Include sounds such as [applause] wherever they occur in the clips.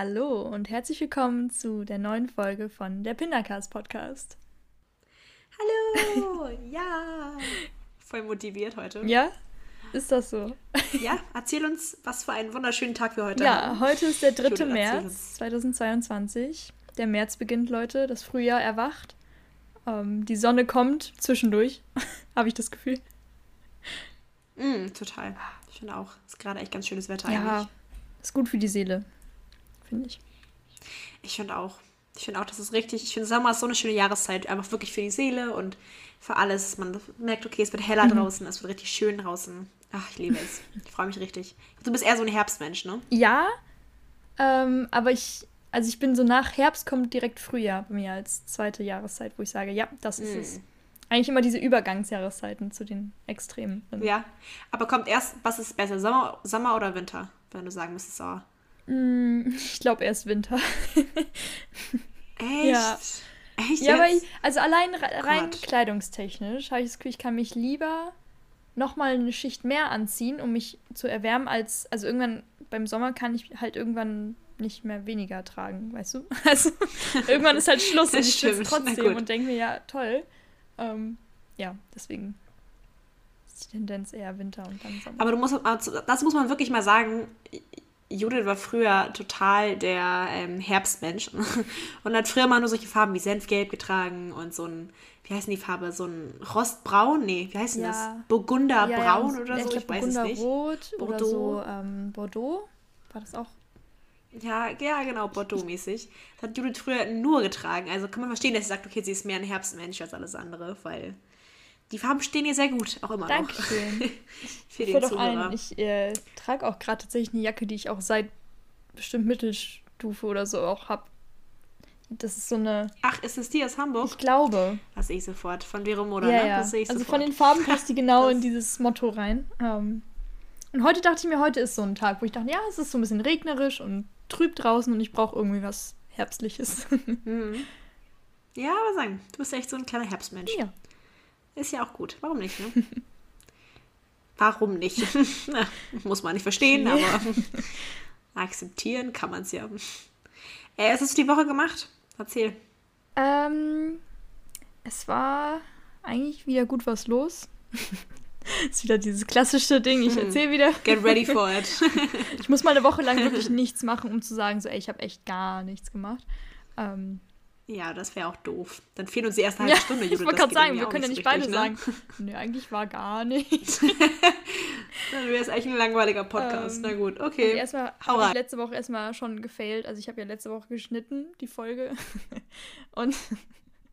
Hallo und herzlich willkommen zu der neuen Folge von der Pindercast Podcast. Hallo, [laughs] ja. Voll motiviert heute. Ja, ist das so? Ja, erzähl uns, was für einen wunderschönen Tag wir heute ja, haben. Ja, heute ist der 3. Judith, März 2022. Der März beginnt, Leute. Das Frühjahr erwacht. Ähm, die Sonne kommt zwischendurch, [laughs] habe ich das Gefühl. Mm, total. Ich finde auch, es ist gerade echt ganz schönes Wetter ja, eigentlich. Ist gut für die Seele, finde ich. Ich finde auch. Ich finde auch, das ist richtig. Ich finde, Sommer ist so eine schöne Jahreszeit. Einfach wirklich für die Seele und für alles. Man merkt, okay, es wird heller mhm. draußen, es wird richtig schön draußen. Ach, ich liebe es. Ich freue mich richtig. Du bist eher so ein Herbstmensch, ne? Ja, ähm, aber ich, also ich bin so nach Herbst kommt direkt Frühjahr bei mir als zweite Jahreszeit, wo ich sage, ja, das ist mm. es. Eigentlich immer diese Übergangsjahreszeiten zu den Extremen. Ja, aber kommt erst, was ist besser, Sommer, Sommer oder Winter, wenn du sagen müsstest, oh. Mm, [laughs] ich glaube erst Winter. [laughs] Echt? Ja. Echt ja, aber ich, also allein rein Gott. kleidungstechnisch habe ich das Gefühl, ich kann mich lieber nochmal eine Schicht mehr anziehen, um mich zu erwärmen, als, also irgendwann beim Sommer kann ich halt irgendwann nicht mehr weniger tragen, weißt du? [laughs] Also irgendwann ist halt Schluss und ich schwitze trotzdem und denke mir, ja, toll. Ähm, ja, deswegen ist die Tendenz eher Winter und dann Sommer. Aber du musst, das muss man wirklich mal sagen, Judith war früher total der ähm, Herbstmensch [laughs] und hat früher mal nur solche Farben wie Senfgelb getragen und so ein, wie heißt die Farbe, so ein Rostbraun? Nee, wie heißt denn ja. das? Burgunderbraun ja, oder so? Ich, ich weiß es nicht. Rot Bordeaux. oder so ähm, Bordeaux. War das auch? Ja, ja, genau, Bordeaux-mäßig. Das hat Judith früher nur getragen. Also kann man verstehen, dass sie sagt, okay, sie ist mehr ein Herbstmensch als alles andere, weil die Farben stehen ihr sehr gut, auch immer Dankeschön. [laughs] noch. Für den doch ein, Ich äh, trage auch gerade tatsächlich eine Jacke, die ich auch seit bestimmt Mittelstufe oder so auch habe. Das ist so eine. Ach, ist es die aus Hamburg? Ich glaube. Das sehe ich sofort. Von Vero Moda, ja, ne? Ja. Das sehe ich also sofort. von den Farben passt die genau [laughs] in dieses Motto rein. Ähm, und heute dachte ich mir, heute ist so ein Tag, wo ich dachte, ja, es ist so ein bisschen regnerisch und trüb draußen und ich brauche irgendwie was Herbstliches. [laughs] mhm. Ja, aber sagen, du bist echt so ein kleiner Herbstmensch. Ja. Ist ja auch gut. Warum nicht, ne? [laughs] Warum nicht? [laughs] Muss man nicht verstehen, nee. aber [laughs] akzeptieren kann man es ja. Äh, was hast du die Woche gemacht? Erzähl. Ähm, es war eigentlich wieder gut was los. ist wieder dieses klassische Ding, ich hm. erzähle wieder. Get ready for it. ich muss mal eine Woche lang wirklich nichts machen, um zu sagen, so, ey, ich habe echt gar nichts gemacht. Ähm, ja, das wäre auch doof. Dann fehlen uns die erste halbe ja, Stunde. Judith, ich wollte gerade sagen, wir können ja nicht beide richtig, sagen. Ne? Nee, eigentlich war gar nichts. [laughs] Dann wäre es echt ein langweiliger Podcast. Ähm, Na gut, okay. Also erstmal habe ich letzte Woche erstmal schon gefailt. Also ich habe ja letzte Woche geschnitten, die Folge. [laughs] Und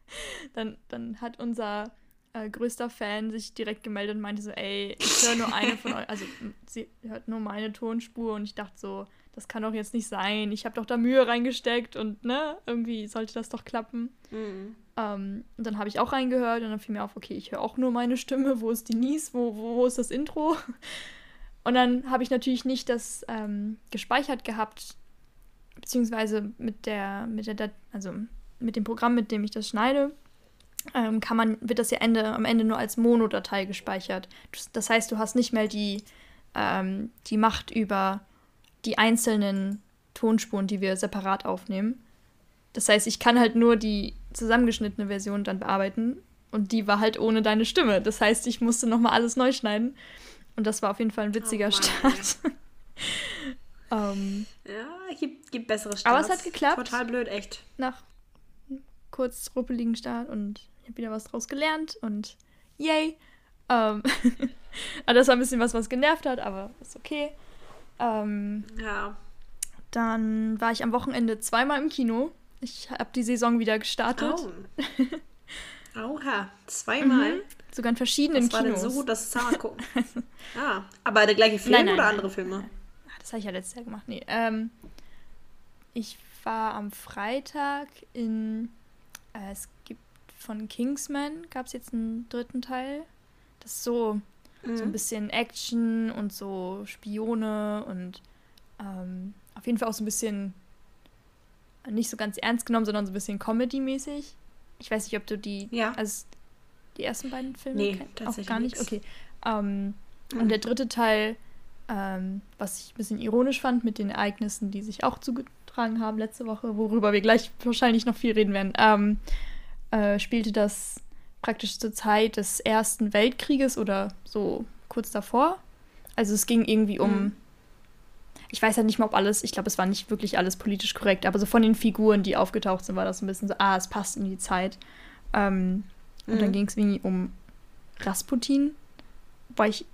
[laughs] dann, dann hat unser äh, größter Fan sich direkt gemeldet und meinte so, ey, ich höre nur eine von euch, also sie hört nur meine Tonspur und ich dachte so, das kann doch jetzt nicht sein. Ich habe doch da Mühe reingesteckt und ne, irgendwie sollte das doch klappen. Mhm. Ähm, und dann habe ich auch reingehört und dann fiel mir auf, okay, ich höre auch nur meine Stimme. Wo ist Denise? Wo, wo, wo ist das Intro? Und dann habe ich natürlich nicht das ähm, gespeichert gehabt, beziehungsweise mit der, mit der, also mit dem Programm, mit dem ich das schneide, ähm, kann man, wird das ja Ende, am Ende nur als Mono-Datei gespeichert. Das heißt, du hast nicht mehr die, ähm, die Macht über die einzelnen Tonspuren, die wir separat aufnehmen. Das heißt, ich kann halt nur die zusammengeschnittene Version dann bearbeiten und die war halt ohne deine Stimme. Das heißt, ich musste nochmal alles neu schneiden und das war auf jeden Fall ein witziger oh Start. um, [laughs] ja, gibt, gibt bessere Starts. Aber es hat geklappt. Total blöd, echt. Nach kurz ruppeligen Start und ich habe wieder was draus gelernt und yay. Um, [laughs] aber das war ein bisschen was, was genervt hat, aber ist okay. Ähm, ja. Dann war ich am Wochenende zweimal im Kino. Ich habe die Saison wieder gestartet. Oh. Oha, zweimal. Mhm. Sogar in verschiedenen das war Kinos. Denn so gut, dass es gucken. [laughs] ah, aber der gleiche Film nein, nein, oder andere Filme? Nein. Das habe ich ja letztes Jahr gemacht. Nee, ähm, ich war am Freitag in. Äh, es gibt von Kingsman gab es jetzt einen dritten Teil. Das ist so Mhm. So ein mhm. bisschen Action und so Spione und ähm, auf jeden Fall auch so ein bisschen nicht so ganz ernst genommen, sondern so ein bisschen Comedy-mäßig. Ich weiß nicht, ob du die, ja. also die ersten beiden Filme nee, kennst. Tatsächlich auch gar nicht. Nix. Okay. Ähm, mhm. Und der dritte Teil, ähm, was ich ein bisschen ironisch fand mit den Ereignissen, die sich auch zugetragen haben letzte Woche, worüber wir gleich wahrscheinlich noch viel reden werden, ähm, äh, spielte das praktisch zur Zeit des Ersten Weltkrieges oder so kurz davor. Also es ging irgendwie um, mhm. ich weiß halt nicht mal, ob alles, ich glaube, es war nicht wirklich alles politisch korrekt, aber so von den Figuren, die aufgetaucht sind, war das ein bisschen so, ah, es passt in die Zeit. Ähm, mhm. Und dann mhm. ging es irgendwie um Rasputin, weil ich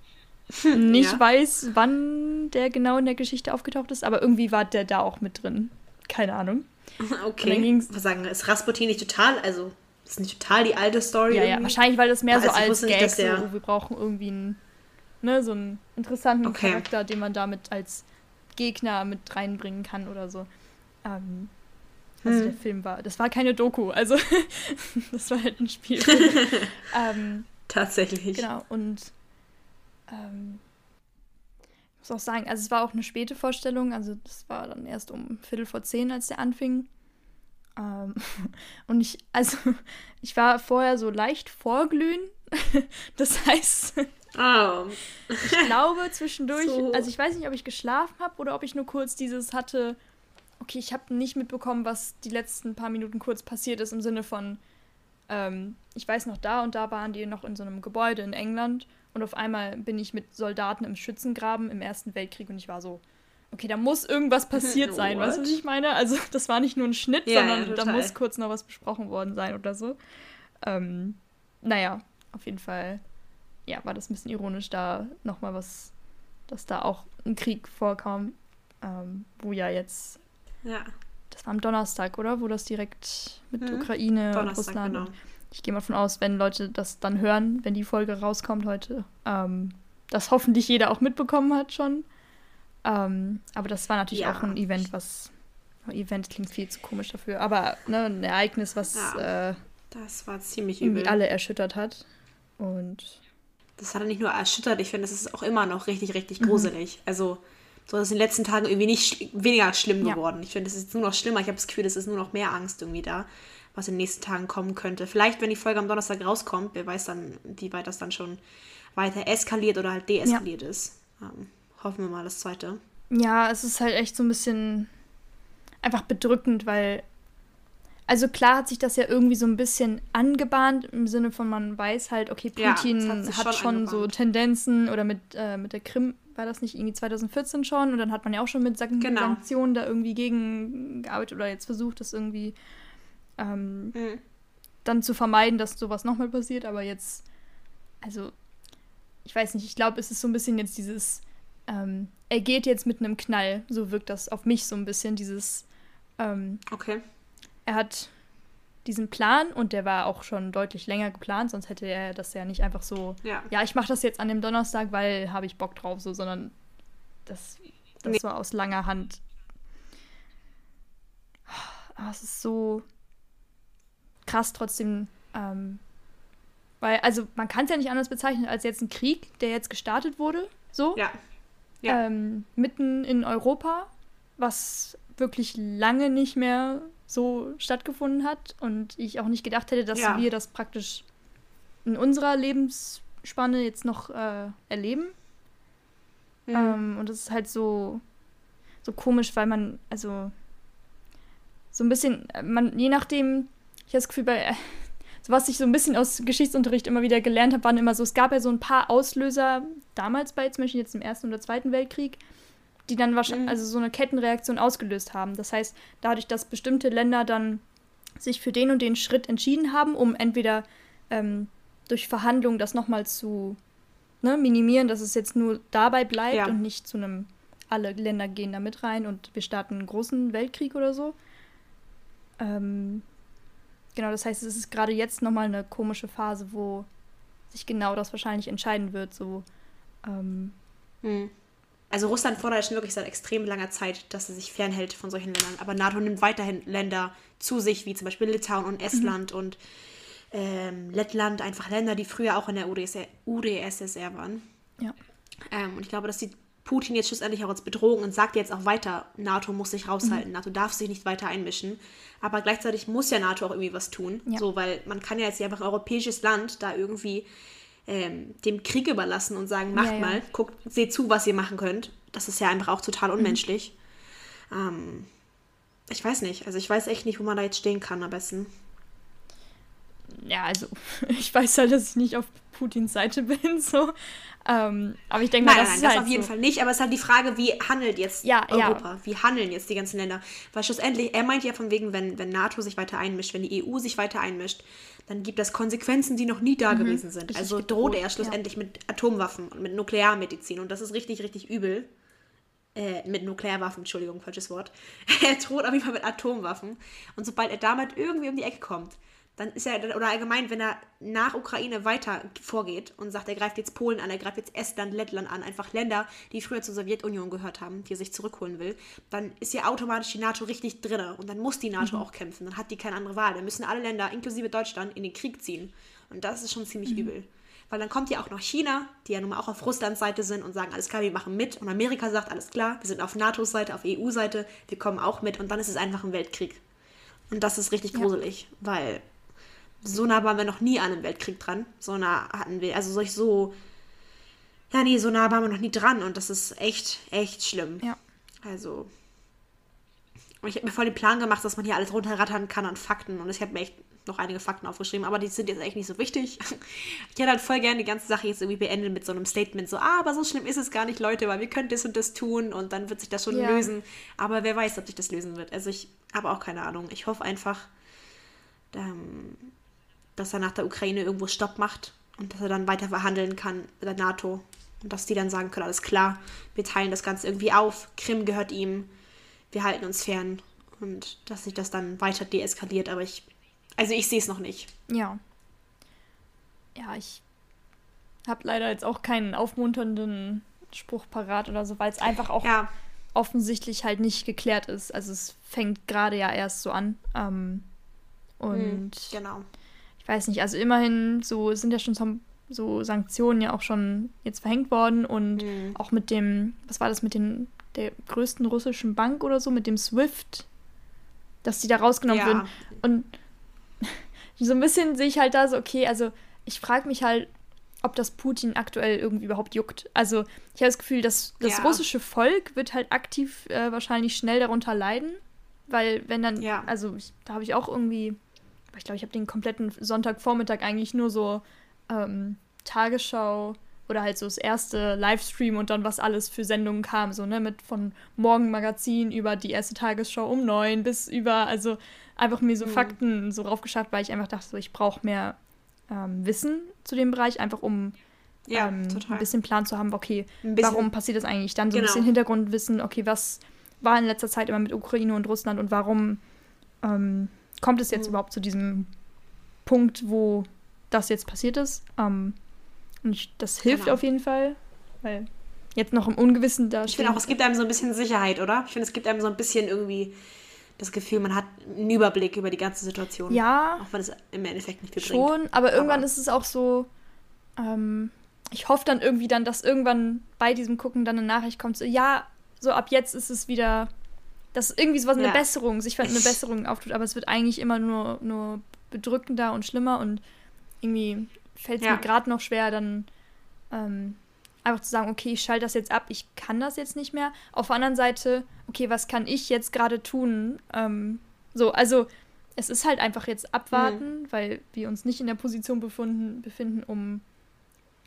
[laughs] nicht ja. weiß, wann der genau in der Geschichte aufgetaucht ist, aber irgendwie war der da auch mit drin. Keine Ahnung. [laughs] Okay. Was sagen, ist Rasputin nicht total, also ist nicht total die alte Story? Ja, ja, wahrscheinlich, weil das mehr also so als Gag nicht, so, oh, wir brauchen irgendwie einen, ne, so einen interessanten okay. Charakter, den man damit als Gegner mit reinbringen kann oder so. Ähm, also hm. der Film war, das war keine Doku, also [laughs] das war halt ein Spiel. [laughs] ähm, Tatsächlich. Genau, und ähm, ich muss auch sagen, also es war auch eine späte Vorstellung, also das war dann erst um Viertel vor zehn, als der anfing. Ähm, [laughs] und ich, also [laughs] ich war vorher so leicht vorglühen. [laughs] das heißt, oh. ich glaube zwischendurch, so. also ich weiß nicht, ob ich geschlafen habe oder ob ich nur kurz dieses hatte, okay, ich habe nicht mitbekommen, was die letzten paar Minuten kurz passiert ist, im Sinne von, ähm, ich weiß noch, da und da waren die noch in so einem Gebäude in England und auf einmal bin ich mit Soldaten im Schützengraben im Ersten Weltkrieg und ich war so, okay, da muss irgendwas passiert [laughs] sein, weißt du, was ich meine? Also das war nicht nur ein Schnitt, ja, sondern ja, da muss kurz noch was besprochen worden sein oder so. Ähm, naja, auf jeden Fall, ja, war das ein bisschen ironisch, da nochmal was, dass da auch ein Krieg vorkam, ähm, wo ja jetzt, ja. das war am Donnerstag, oder? Wo das direkt mit mhm. Ukraine, Donnerstag, Russland genau ich gehe mal von aus, wenn Leute das dann hören, wenn die Folge rauskommt heute, ähm, das hoffentlich jeder auch mitbekommen hat schon. Ähm, aber das war natürlich ja. auch ein Event, was. Event klingt viel zu komisch dafür, aber ne, ein Ereignis, was ja, äh, das war ziemlich übel. alle erschüttert hat. Und das hat er nicht nur erschüttert, ich finde, das ist auch immer noch richtig, richtig mhm. gruselig. Mhm. Also, so ist in den letzten Tagen irgendwie nicht weniger schlimm ja. geworden. Ich finde, es ist nur noch schlimmer. Ich habe das Gefühl, es ist nur noch mehr Angst irgendwie da was in den nächsten Tagen kommen könnte. Vielleicht, wenn die Folge am Donnerstag rauskommt, wer weiß dann, wie weit das dann schon weiter eskaliert oder halt deeskaliert ja. ist. Ähm, hoffen wir mal das Zweite. Ja, es ist halt echt so ein bisschen einfach bedrückend, weil also klar hat sich das ja irgendwie so ein bisschen angebahnt, im Sinne von man weiß halt, okay, Putin ja, hat, hat, schon, schon so Tendenzen oder mit, äh, mit der Krim war das nicht irgendwie 2014 schon und dann hat man ja auch schon mit genau. Sanktionen da irgendwie gegengearbeitet oder jetzt versucht, das irgendwie ähm, mhm. dann zu vermeiden, dass sowas nochmal passiert. Aber jetzt, also, ich weiß nicht, ich glaube, es ist so ein bisschen jetzt dieses, ähm, er geht jetzt mit einem Knall, so wirkt das auf mich so ein bisschen, dieses, ähm, okay. Er hat diesen Plan und der war auch schon deutlich länger geplant, sonst hätte er das ja nicht einfach so, ja, ja ich mache das jetzt an dem Donnerstag, weil habe ich Bock drauf, so, sondern das, das nee. war aus langer Hand. Aber es ist so, krass trotzdem, ähm, weil, also man kann es ja nicht anders bezeichnen als jetzt ein Krieg, der jetzt gestartet wurde, so. Ja. Ja. Ähm, mitten in Europa, was wirklich lange nicht mehr so stattgefunden hat und ich auch nicht gedacht hätte, dass ja. wir das praktisch in unserer Lebensspanne jetzt noch äh, erleben. Mhm. Ähm, und das ist halt so, so komisch, weil man, also so ein bisschen, man, je nachdem, ich habe das Gefühl, bei, so was ich so ein bisschen aus Geschichtsunterricht immer wieder gelernt habe, waren immer so, es gab ja so ein paar Auslöser damals bei, zum Beispiel jetzt im Ersten oder Zweiten Weltkrieg, die dann wahrscheinlich, mhm. also so eine Kettenreaktion ausgelöst haben. Das heißt, dadurch, dass bestimmte Länder dann sich für den und den Schritt entschieden haben, um entweder ähm, durch Verhandlungen das nochmal zu ne, minimieren, dass es jetzt nur dabei bleibt ja. und nicht zu einem, alle Länder gehen da mit rein und wir starten einen großen Weltkrieg oder so. Ähm, Genau, das heißt, es ist gerade jetzt nochmal eine komische Phase, wo sich genau das wahrscheinlich entscheiden wird. So, ähm, hm. Also Russland fordert schon wirklich seit extrem langer Zeit, dass er sich fernhält von solchen Ländern. Aber NATO nimmt weiterhin Länder zu sich, wie zum Beispiel Litauen und Estland mhm. und ähm, Lettland, einfach Länder, die früher auch in der UdSSR, UdSSR waren. Ja. Ähm, und ich glaube, dass die Putin jetzt schlussendlich auch als Bedrohung und sagt jetzt auch weiter, NATO muss sich raushalten, mhm. NATO darf sich nicht weiter einmischen. Aber gleichzeitig muss ja NATO auch irgendwie was tun. Ja. So, weil man kann ja jetzt einfach ein europäisches Land da irgendwie ähm, dem Krieg überlassen und sagen, macht ja, ja. mal, guckt, seht zu, was ihr machen könnt. Das ist ja einfach auch total mhm. unmenschlich. Mhm. Ähm, ich weiß nicht. Also ich weiß echt nicht, wo man da jetzt stehen kann am besten. Ja, also [laughs] ich weiß halt, dass ich nicht auf Putins Seite bin, so. Ähm, aber ich denke mal, nein, das nein, ist das halt auf jeden so. Fall nicht. Aber es ist halt die Frage, wie handelt jetzt ja, Europa? Ja. Wie handeln jetzt die ganzen Länder? Weil schlussendlich, er meint ja von wegen, wenn, wenn NATO sich weiter einmischt, wenn die EU sich weiter einmischt, dann gibt das Konsequenzen, die noch nie da mhm, gewesen sind. Also droht er schlussendlich ja. mit Atomwaffen und mit Nuklearmedizin. Und das ist richtig, richtig übel. Äh, mit Nuklearwaffen, Entschuldigung, falsches Wort. [laughs] er droht auf jeden Fall mit Atomwaffen. Und sobald er damit irgendwie um die Ecke kommt, dann ist er, oder allgemein, wenn er nach Ukraine weiter vorgeht und sagt, er greift jetzt Polen an, er greift jetzt Estland, Lettland an, einfach Länder, die früher zur Sowjetunion gehört haben, die er sich zurückholen will, dann ist ja automatisch die NATO richtig drin und dann muss die NATO mhm. auch kämpfen, dann hat die keine andere Wahl. Dann müssen alle Länder, inklusive Deutschland, in den Krieg ziehen. Und das ist schon ziemlich mhm. übel. Weil dann kommt ja auch noch China, die ja nun mal auch auf Russlands Seite sind und sagen, alles klar, wir machen mit. Und Amerika sagt, alles klar, wir sind auf NATOs Seite, auf EU-Seite, wir kommen auch mit. Und dann ist es einfach ein Weltkrieg. Und das ist richtig gruselig, ja. weil so nah waren wir noch nie an einem Weltkrieg dran. So nah hatten wir, also solch so, ja, nee, so nah waren wir noch nie dran und das ist echt, echt schlimm. Ja. Also, ich habe mir voll den Plan gemacht, dass man hier alles runterrattern kann an Fakten und ich habe mir echt noch einige Fakten aufgeschrieben, aber die sind jetzt echt nicht so wichtig. [laughs] Ich hätte halt voll gerne die ganze Sache jetzt irgendwie beendet mit so einem Statement, so, ah, aber so schlimm ist es gar nicht, Leute, weil wir können das und das tun und dann wird sich das schon ja. lösen. Aber wer weiß, ob sich das lösen wird. Also ich habe auch keine Ahnung. Ich hoffe einfach, ähm, dass er nach der Ukraine irgendwo Stopp macht und dass er dann weiter verhandeln kann mit der NATO. Und dass die dann sagen können, alles klar, wir teilen das Ganze irgendwie auf, Krim gehört ihm, wir halten uns fern. Und dass sich das dann weiter deeskaliert, aber ich, also ich sehe es noch nicht. Ja. Ja, ich habe leider jetzt auch keinen aufmunternden Spruch parat oder so, weil es einfach auch ja. offensichtlich halt nicht geklärt ist. Also es fängt gerade ja erst so an. Ähm, und hm, genau ich weiß nicht, also immerhin so sind ja schon so Sanktionen ja auch schon jetzt verhängt worden und mhm. auch mit dem, was war das mit den der größten russischen Bank oder so, mit dem SWIFT, dass die da rausgenommen ja. werden. Und [laughs] so ein bisschen sehe ich halt da so, okay, also ich frage mich halt, ob das Putin aktuell irgendwie überhaupt juckt. Also ich habe das Gefühl, dass das ja. russische Volk wird halt aktiv äh, wahrscheinlich schnell darunter leiden, weil wenn dann, ja. also ich, da habe ich auch irgendwie ich glaube, ich habe den kompletten Sonntagvormittag eigentlich nur so ähm, Tagesschau oder halt so das erste Livestream und dann was alles für Sendungen kam, so, ne, mit von Morgenmagazin über die erste Tagesschau um neun bis über, also einfach mir so mhm. Fakten so raufgeschafft, weil ich einfach dachte, so, ich brauche mehr ähm, Wissen zu dem Bereich, einfach um ja, ähm, ein bisschen Plan zu haben, okay, warum passiert das eigentlich? Dann so genau. ein bisschen Hintergrundwissen, okay, was war in letzter Zeit immer mit Ukraine und Russland und warum ähm, kommt es jetzt mhm. überhaupt zu diesem Punkt, wo das jetzt passiert ist. Ähm, und ich, das hilft genau. auf jeden Fall, weil jetzt noch im Ungewissen da Ich finde auch, es gibt einem so ein bisschen Sicherheit, oder? Ich finde, es gibt einem so ein bisschen irgendwie das Gefühl, man hat einen Überblick über die ganze Situation. Ja. Auch wenn es im Endeffekt nicht viel Schon, bringt. aber irgendwann aber ist es auch so, ähm, ich hoffe dann irgendwie dann, dass irgendwann bei diesem Gucken dann eine Nachricht kommt, so, ja, so ab jetzt ist es wieder dass irgendwie sowas ja. eine Besserung, sich eine Besserung auftut, aber es wird eigentlich immer nur, nur bedrückender und schlimmer und irgendwie fällt es ja. mir gerade noch schwer, dann ähm, einfach zu sagen, okay, ich schalte das jetzt ab, ich kann das jetzt nicht mehr. Auf der anderen Seite, okay, was kann ich jetzt gerade tun? Ähm, so, also es ist halt einfach jetzt abwarten, mhm. weil wir uns nicht in der Position befunden, befinden, um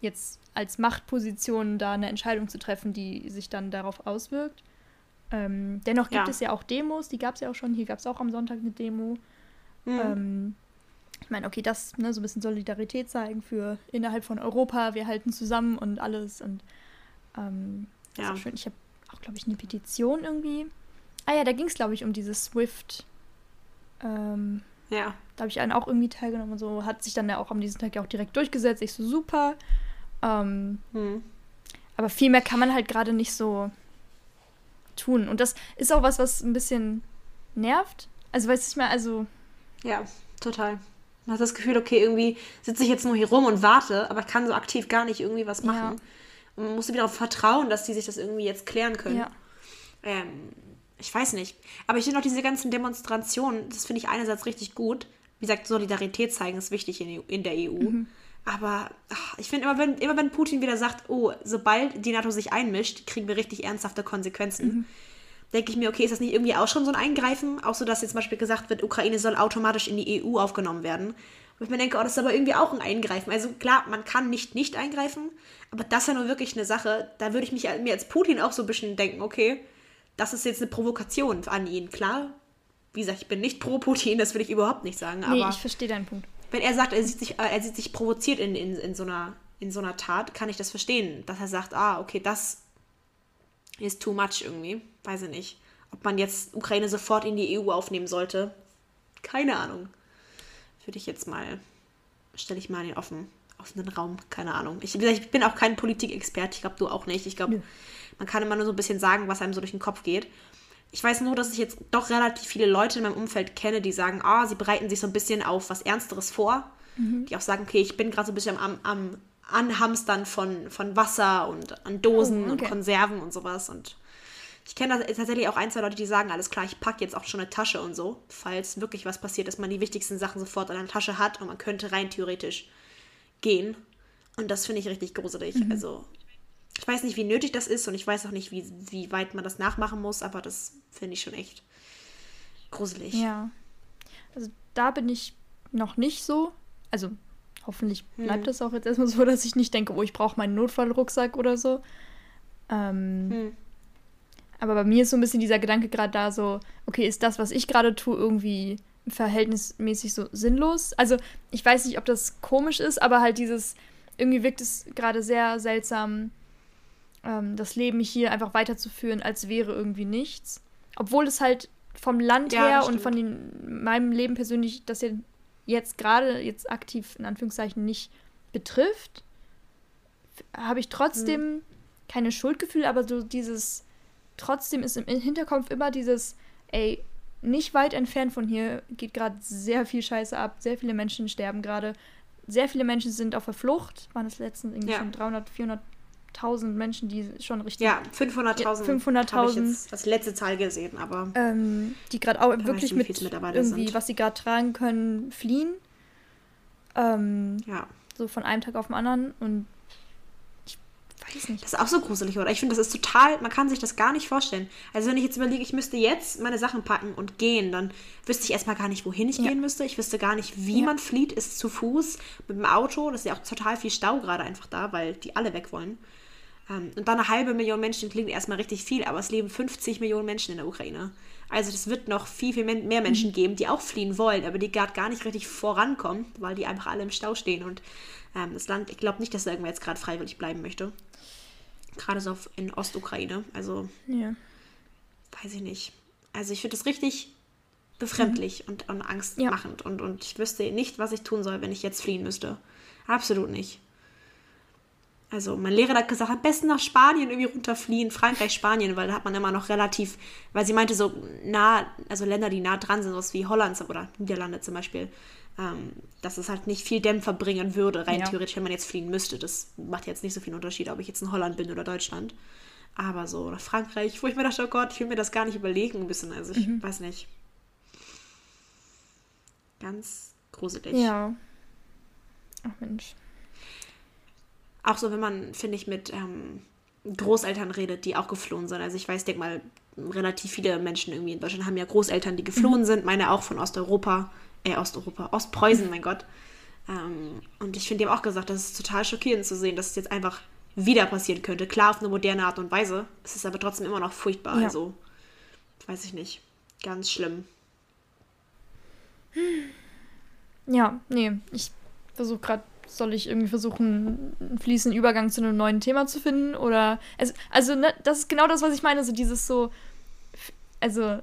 jetzt als Machtposition da eine Entscheidung zu treffen, die sich dann darauf auswirkt. Ähm, dennoch gibt ja. es ja auch Demos, die gab es ja auch schon. Hier gab es auch am Sonntag eine Demo. Mhm. Ähm, ich meine, okay, das, ne, so ein bisschen Solidarität zeigen für innerhalb von Europa, wir halten zusammen und alles. Und ähm, das ja. ist schön. Ich habe auch, glaube ich, eine Petition irgendwie. Ah ja, da ging es, glaube ich, um dieses Swift. Ähm, ja. Da habe ich einen auch irgendwie teilgenommen und so. Hat sich dann ja auch am diesem Tag ja auch direkt durchgesetzt. Ich so, super. Ähm, hm. Aber viel mehr kann man halt gerade nicht so tun. Und das ist auch was, was ein bisschen nervt. Also, weiß ich mal, also. Ja, total. Man hat das Gefühl, okay, irgendwie sitze ich jetzt nur hier rum und warte, aber kann so aktiv gar nicht irgendwie was machen. Ja. Und man muss wieder darauf vertrauen, dass die sich das irgendwie jetzt klären können. Ja. Ähm, ich weiß nicht. Aber ich finde auch diese ganzen Demonstrationen, das finde ich einerseits richtig gut. Wie gesagt, Solidarität zeigen ist wichtig in, in der EU. Mhm. Aber ach, ich finde immer wenn, immer, wenn Putin wieder sagt, oh, sobald die NATO sich einmischt, kriegen wir richtig ernsthafte Konsequenzen, mhm. denke ich mir, okay, ist das nicht irgendwie auch schon so ein Eingreifen? Auch so, dass jetzt zum Beispiel gesagt wird, Ukraine soll automatisch in die EU aufgenommen werden. Wo ich mir denke, oh, das ist aber irgendwie auch ein Eingreifen. Also klar, man kann nicht nicht eingreifen, aber das ist ja nur wirklich eine Sache, da würde ich mich mir als Putin auch so ein bisschen denken, okay, das ist jetzt eine Provokation an ihn. Klar, wie gesagt, ich bin nicht pro Putin, das will ich überhaupt nicht sagen. Nee, aber ich verstehe deinen Punkt. Wenn er sagt, er sieht sich, äh, er sieht sich provoziert in, in, in, so einer, in so einer Tat, kann ich das verstehen. Dass er sagt, ah, okay, das ist too much irgendwie. Weiß ich nicht. Ob man jetzt Ukraine sofort in die EU aufnehmen sollte, keine Ahnung. Würde ich jetzt mal, stelle ich mal in den offen, offenen Raum, keine Ahnung. Ich, ich bin auch kein Politikexperte, ich glaube, du auch nicht. Ich glaube, man kann immer nur so ein bisschen sagen, was einem so durch den Kopf geht. Ich weiß nur, dass ich jetzt doch relativ viele Leute in meinem Umfeld kenne, die sagen, ah, sie bereiten sich so ein bisschen auf was Ernsteres vor. Mhm. Die auch sagen, okay, ich bin gerade so ein bisschen am, am Anhamstern von, von Wasser und an Dosen oh, okay. und Konserven und sowas. Und ich kenne tatsächlich auch ein, zwei Leute, die sagen, alles klar, ich packe jetzt auch schon eine Tasche und so, falls wirklich was passiert, dass man die wichtigsten Sachen sofort in einer Tasche hat und man könnte rein theoretisch gehen. Und das finde ich richtig gruselig. Mhm. Also ich weiß nicht, wie nötig das ist und ich weiß auch nicht, wie, wie weit man das nachmachen muss, aber das finde ich schon echt gruselig. Ja. Also da bin ich noch nicht so. Also hoffentlich bleibt hm. das auch jetzt erstmal so, [laughs] dass ich nicht denke, oh, ich brauche meinen Notfallrucksack oder so. Ähm, hm. Aber bei mir ist so ein bisschen dieser Gedanke gerade da so, okay, ist das, was ich gerade tue, irgendwie verhältnismäßig so sinnlos? Also ich weiß nicht, ob das komisch ist, aber halt dieses, irgendwie wirkt es gerade sehr seltsam, ähm, das Leben hier einfach weiterzuführen, als wäre irgendwie nichts. Obwohl es halt vom Land ja, her und von den, meinem Leben persönlich das jetzt gerade jetzt aktiv in Anführungszeichen nicht betrifft, habe ich trotzdem hm. keine Schuldgefühle, aber so dieses trotzdem ist im Hinterkopf immer dieses, ey, nicht weit entfernt von hier geht gerade sehr viel Scheiße ab, sehr viele Menschen sterben gerade, sehr viele Menschen sind auf der Flucht, waren es letztens irgendwie ja. schon 300, 400 1000 Menschen, die schon richtig. Ja, 500.000. 500.000. Habe ich jetzt als letzte Zahl gesehen, aber. Ähm, die gerade auch wirklich mit irgendwie, sind. was sie gerade tragen können, fliehen. Ähm, ja. So von einem Tag auf den anderen und ich weiß nicht. Das ist auch so gruselig, oder? Ich finde, das ist total, man kann sich das gar nicht vorstellen. Also wenn ich jetzt überlege, ich müsste jetzt meine Sachen packen und gehen, dann wüsste ich erstmal gar nicht, wohin ich ja. gehen müsste. Ich wüsste gar nicht, wie ja. man flieht, ist zu Fuß, mit dem Auto. Das ist ja auch total viel Stau gerade einfach da, weil die alle weg wollen. Ähm, und dann eine halbe Million Menschen klingt erstmal richtig viel, aber es leben 50 Millionen Menschen in der Ukraine. Also es wird noch viel, viel mehr Menschen mhm. geben, die auch fliehen wollen, aber die gerade gar nicht richtig vorankommen, weil die einfach alle im Stau stehen. Und ähm, das Land, ich glaube nicht, dass irgendwer jetzt gerade freiwillig bleiben möchte. Gerade so in Ostukraine. Also, ja. weiß ich nicht. Also ich finde das richtig befremdlich mhm. und, und angstmachend. Ja. Und, und ich wüsste nicht, was ich tun soll, wenn ich jetzt fliehen müsste. Absolut nicht. Also mein Lehrer hat gesagt, am besten nach Spanien irgendwie runterfliehen, Frankreich, Spanien, weil da hat man immer noch relativ, weil sie meinte so nah, also Länder, die nah dran sind, sowas wie Holland oder Niederlande zum Beispiel, ähm, dass es halt nicht viel Dämpfer bringen würde, rein ja. theoretisch, wenn man jetzt fliehen müsste. Das macht jetzt nicht so viel Unterschied, ob ich jetzt in Holland bin oder Deutschland. Aber so, oder Frankreich, wo ich mir dachte, oh Gott, ich will mir das gar nicht überlegen ein bisschen. Also ich mhm. weiß nicht. Ganz gruselig. Ja. Ach Mensch. Auch so, wenn man, finde ich, mit ähm, Großeltern redet, die auch geflohen sind. Also ich weiß, denk mal, relativ viele Menschen irgendwie in Deutschland haben ja Großeltern, die geflohen mhm. sind. Meine auch von Osteuropa, äh, Osteuropa, Ostpreußen, mein Gott. Ähm, und ich finde, die haben auch gesagt, das ist total schockierend zu sehen, dass es jetzt einfach wieder passieren könnte. Klar, auf eine moderne Art und Weise. Es ist aber trotzdem immer noch furchtbar. Ja. Also, weiß ich nicht. Ganz schlimm. Ja, nee, ich versuche gerade soll ich irgendwie versuchen, einen fließenden Übergang zu einem neuen Thema zu finden? Oder. Es, also, ne, das ist genau das, was ich meine. So dieses so. Also,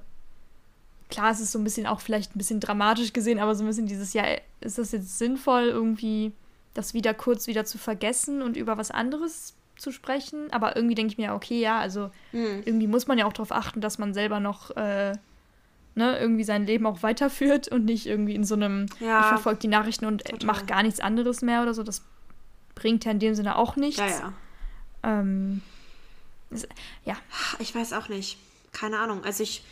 klar, es ist so ein bisschen auch vielleicht ein bisschen dramatisch gesehen, aber so ein bisschen dieses, ja, ist das jetzt sinnvoll, irgendwie das wieder kurz wieder zu vergessen und über was anderes zu sprechen? Aber irgendwie denke ich mir, okay, ja, also mhm. irgendwie muss man ja auch darauf achten, dass man selber noch. Äh, ne, irgendwie sein Leben auch weiterführt und nicht irgendwie in so einem, ja, ich verfolge die Nachrichten und mache gar nichts anderes mehr oder so. Das bringt ja in dem Sinne auch nichts. Ja, ja. Ähm, das, ja. Ich weiß auch nicht. Keine Ahnung. Also ich,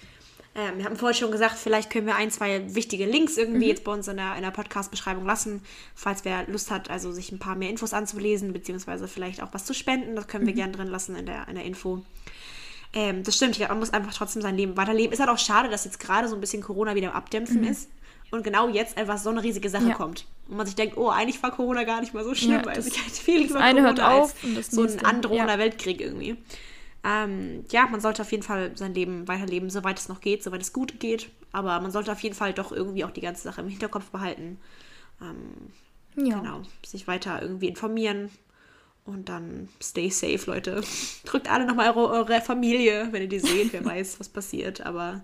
äh, wir haben vorhin schon gesagt, vielleicht können wir ein, zwei wichtige Links irgendwie mhm. jetzt bei uns in der, in der Podcast-Beschreibung lassen, falls wer Lust hat, also sich ein paar mehr Infos anzulesen, beziehungsweise vielleicht auch was zu spenden. Das können wir mhm. gerne drin lassen in der, in der Info. Ähm, das stimmt, man muss einfach trotzdem sein Leben weiterleben. Ist halt auch schade, dass jetzt gerade so ein bisschen Corona wieder Abdämpfen Mhm. ist und genau jetzt einfach so eine riesige Sache Ja. kommt. Und man sich denkt, oh, eigentlich war Corona gar nicht mal so schlimm, Ja, weil das- ich halt viel lieber eine hört Corona auf als und das so ein androhender ja. Weltkrieg irgendwie. Ähm, ja, man sollte auf jeden Fall sein Leben weiterleben, soweit es noch geht, soweit es gut geht. Aber man sollte auf jeden Fall doch irgendwie auch die ganze Sache im Hinterkopf behalten. Ähm, Ja. Genau, sich weiter irgendwie informieren. Und dann stay safe, Leute. [laughs] Drückt alle nochmal eure, eure Familie, wenn ihr die seht. Wer [laughs] weiß, was passiert. Aber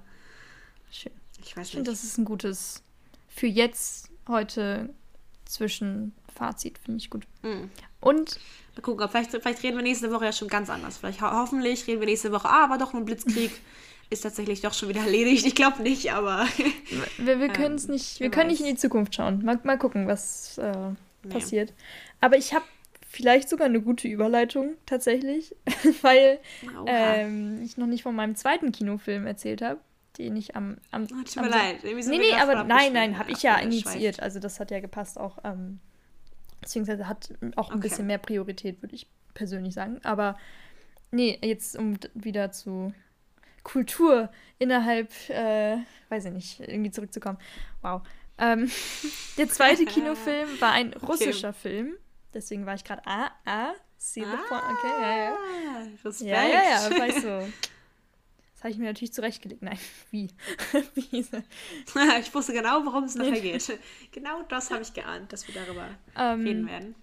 Schön. ich weiß Ich finde, das ist ein gutes für jetzt heute Zwischenfazit, finde ich gut. Mhm. Und Mal gucken, vielleicht, vielleicht reden wir nächste Woche ja schon ganz anders. Vielleicht ho hoffentlich reden wir nächste Woche, ah, war doch nur ein Blitzkrieg. [laughs] Ist tatsächlich doch schon wieder erledigt. Ich glaube nicht, aber wir, wir können es nicht, wir können nicht in weiß. die Zukunft schauen. Mal, mal gucken, was äh, passiert. Aber ich habe vielleicht sogar eine gute Überleitung tatsächlich, [laughs] weil ähm, ich noch nicht von meinem zweiten Kinofilm erzählt habe, den ich am, am, Oh, tut am mir leid. Nee, nee, aber nein, nein, habe ich ja initiiert. Also das hat ja gepasst auch. Ähm, beziehungsweise hat auch ein Okay. bisschen mehr Priorität, würde ich persönlich sagen. Aber nee, jetzt um wieder zu Kultur innerhalb, äh, weiß ich nicht, irgendwie zurückzukommen. Wow. Ähm, [laughs] der zweite [laughs] Kinofilm war ein russischer Film. Deswegen war ich gerade, ah, ah, see the point. Okay, ja, ja. Ah, Respekt. Ja, ja, ja, weißt du. Das habe ich mir natürlich zurechtgelegt. Nein, [laughs] wie? [laughs] [laughs] ich wusste genau, worum es nachher geht. Genau das habe ich geahnt, dass wir darüber reden ähm, werden.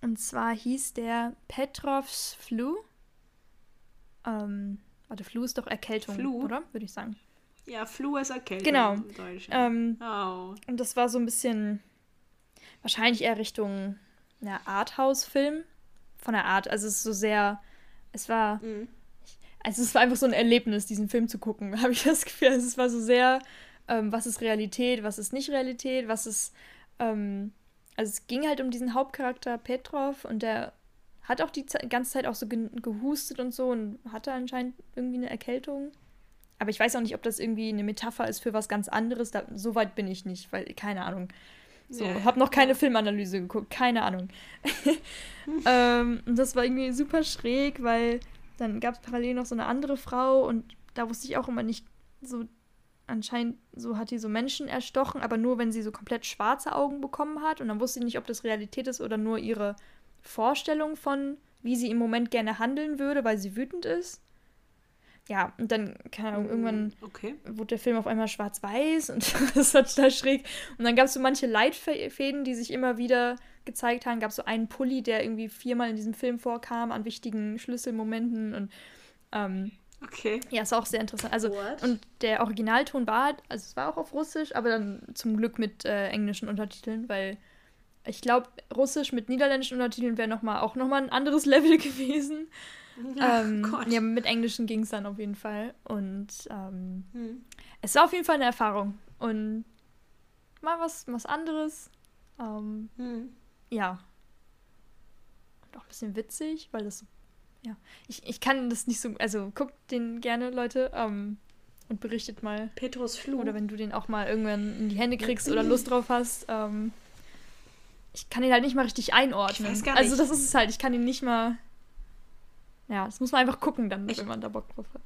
und zwar hieß der Petrovs Flu. Ähm, warte, Flu ist doch Erkältung, Flu? oder? Würde ich sagen. Ja, Flu ist Erkältung Genau. im Deutschen. Ähm, oh. und das war so ein bisschen, wahrscheinlich eher Richtung ja, Arthouse-Film. Von der Art. Also es ist so sehr, es war, Mhm. also es war einfach so ein Erlebnis, diesen Film zu gucken, [laughs] habe ich das Gefühl. Also es war so sehr, ähm, was ist Realität, was ist nicht Realität, was ist, ähm, also es ging halt um diesen Hauptcharakter Petrov und der hat auch die Ze- ganze Zeit auch so ge gehustet und so und hatte anscheinend irgendwie eine Erkältung. Aber ich weiß auch nicht, ob das irgendwie eine Metapher ist für was ganz anderes. Da, so weit bin ich nicht, weil, keine Ahnung. So, Ja, ja. hab noch keine Filmanalyse geguckt, keine Ahnung. [laughs] ähm, und das war irgendwie super schräg, weil dann gab es parallel noch so eine andere Frau und da wusste ich auch immer nicht so, anscheinend so hat die so Menschen erstochen, aber nur wenn sie so komplett schwarze Augen bekommen hat und dann wusste ich nicht, ob das Realität ist oder nur ihre Vorstellung von, wie sie im Moment gerne handeln würde, weil sie wütend ist. Ja, und dann, keine Ahnung, irgendwann Okay. wurde der Film auf einmal schwarz-weiß und [laughs] das war total schräg. Und dann gab es so manche Leitfäden, die sich immer wieder gezeigt haben. Gab es so einen Pulli, der irgendwie viermal in diesem Film vorkam, an wichtigen Schlüsselmomenten. Und ähm, Okay. ja, ist auch sehr interessant. Also, What? und der Originalton war, also es war auch auf Russisch, aber dann zum Glück mit äh, englischen Untertiteln, weil ich glaube, Russisch mit niederländischen Untertiteln wäre noch mal, auch nochmal ein anderes [laughs] Level gewesen. Ach ähm, Gott. ja, mit englischen ging es dann auf jeden Fall. Und ähm, Hm. es war auf jeden Fall eine Erfahrung. Und mal was, was anderes. Ähm, Hm. ja. Und auch ein bisschen witzig, weil das so. Ja. Ich, ich kann das nicht so. Also guckt den gerne, Leute. Ähm, und berichtet mal. Petrus Flu. Oder wenn du den auch mal irgendwann in die Hände kriegst oder [laughs] Lust drauf hast. Ähm, ich kann ihn halt nicht mal richtig einordnen. Ich weiß gar Also nicht. das ist es halt. Ich kann ihn nicht mal. Ja, das muss man einfach gucken dann, Ich- wenn man da Bock drauf hat.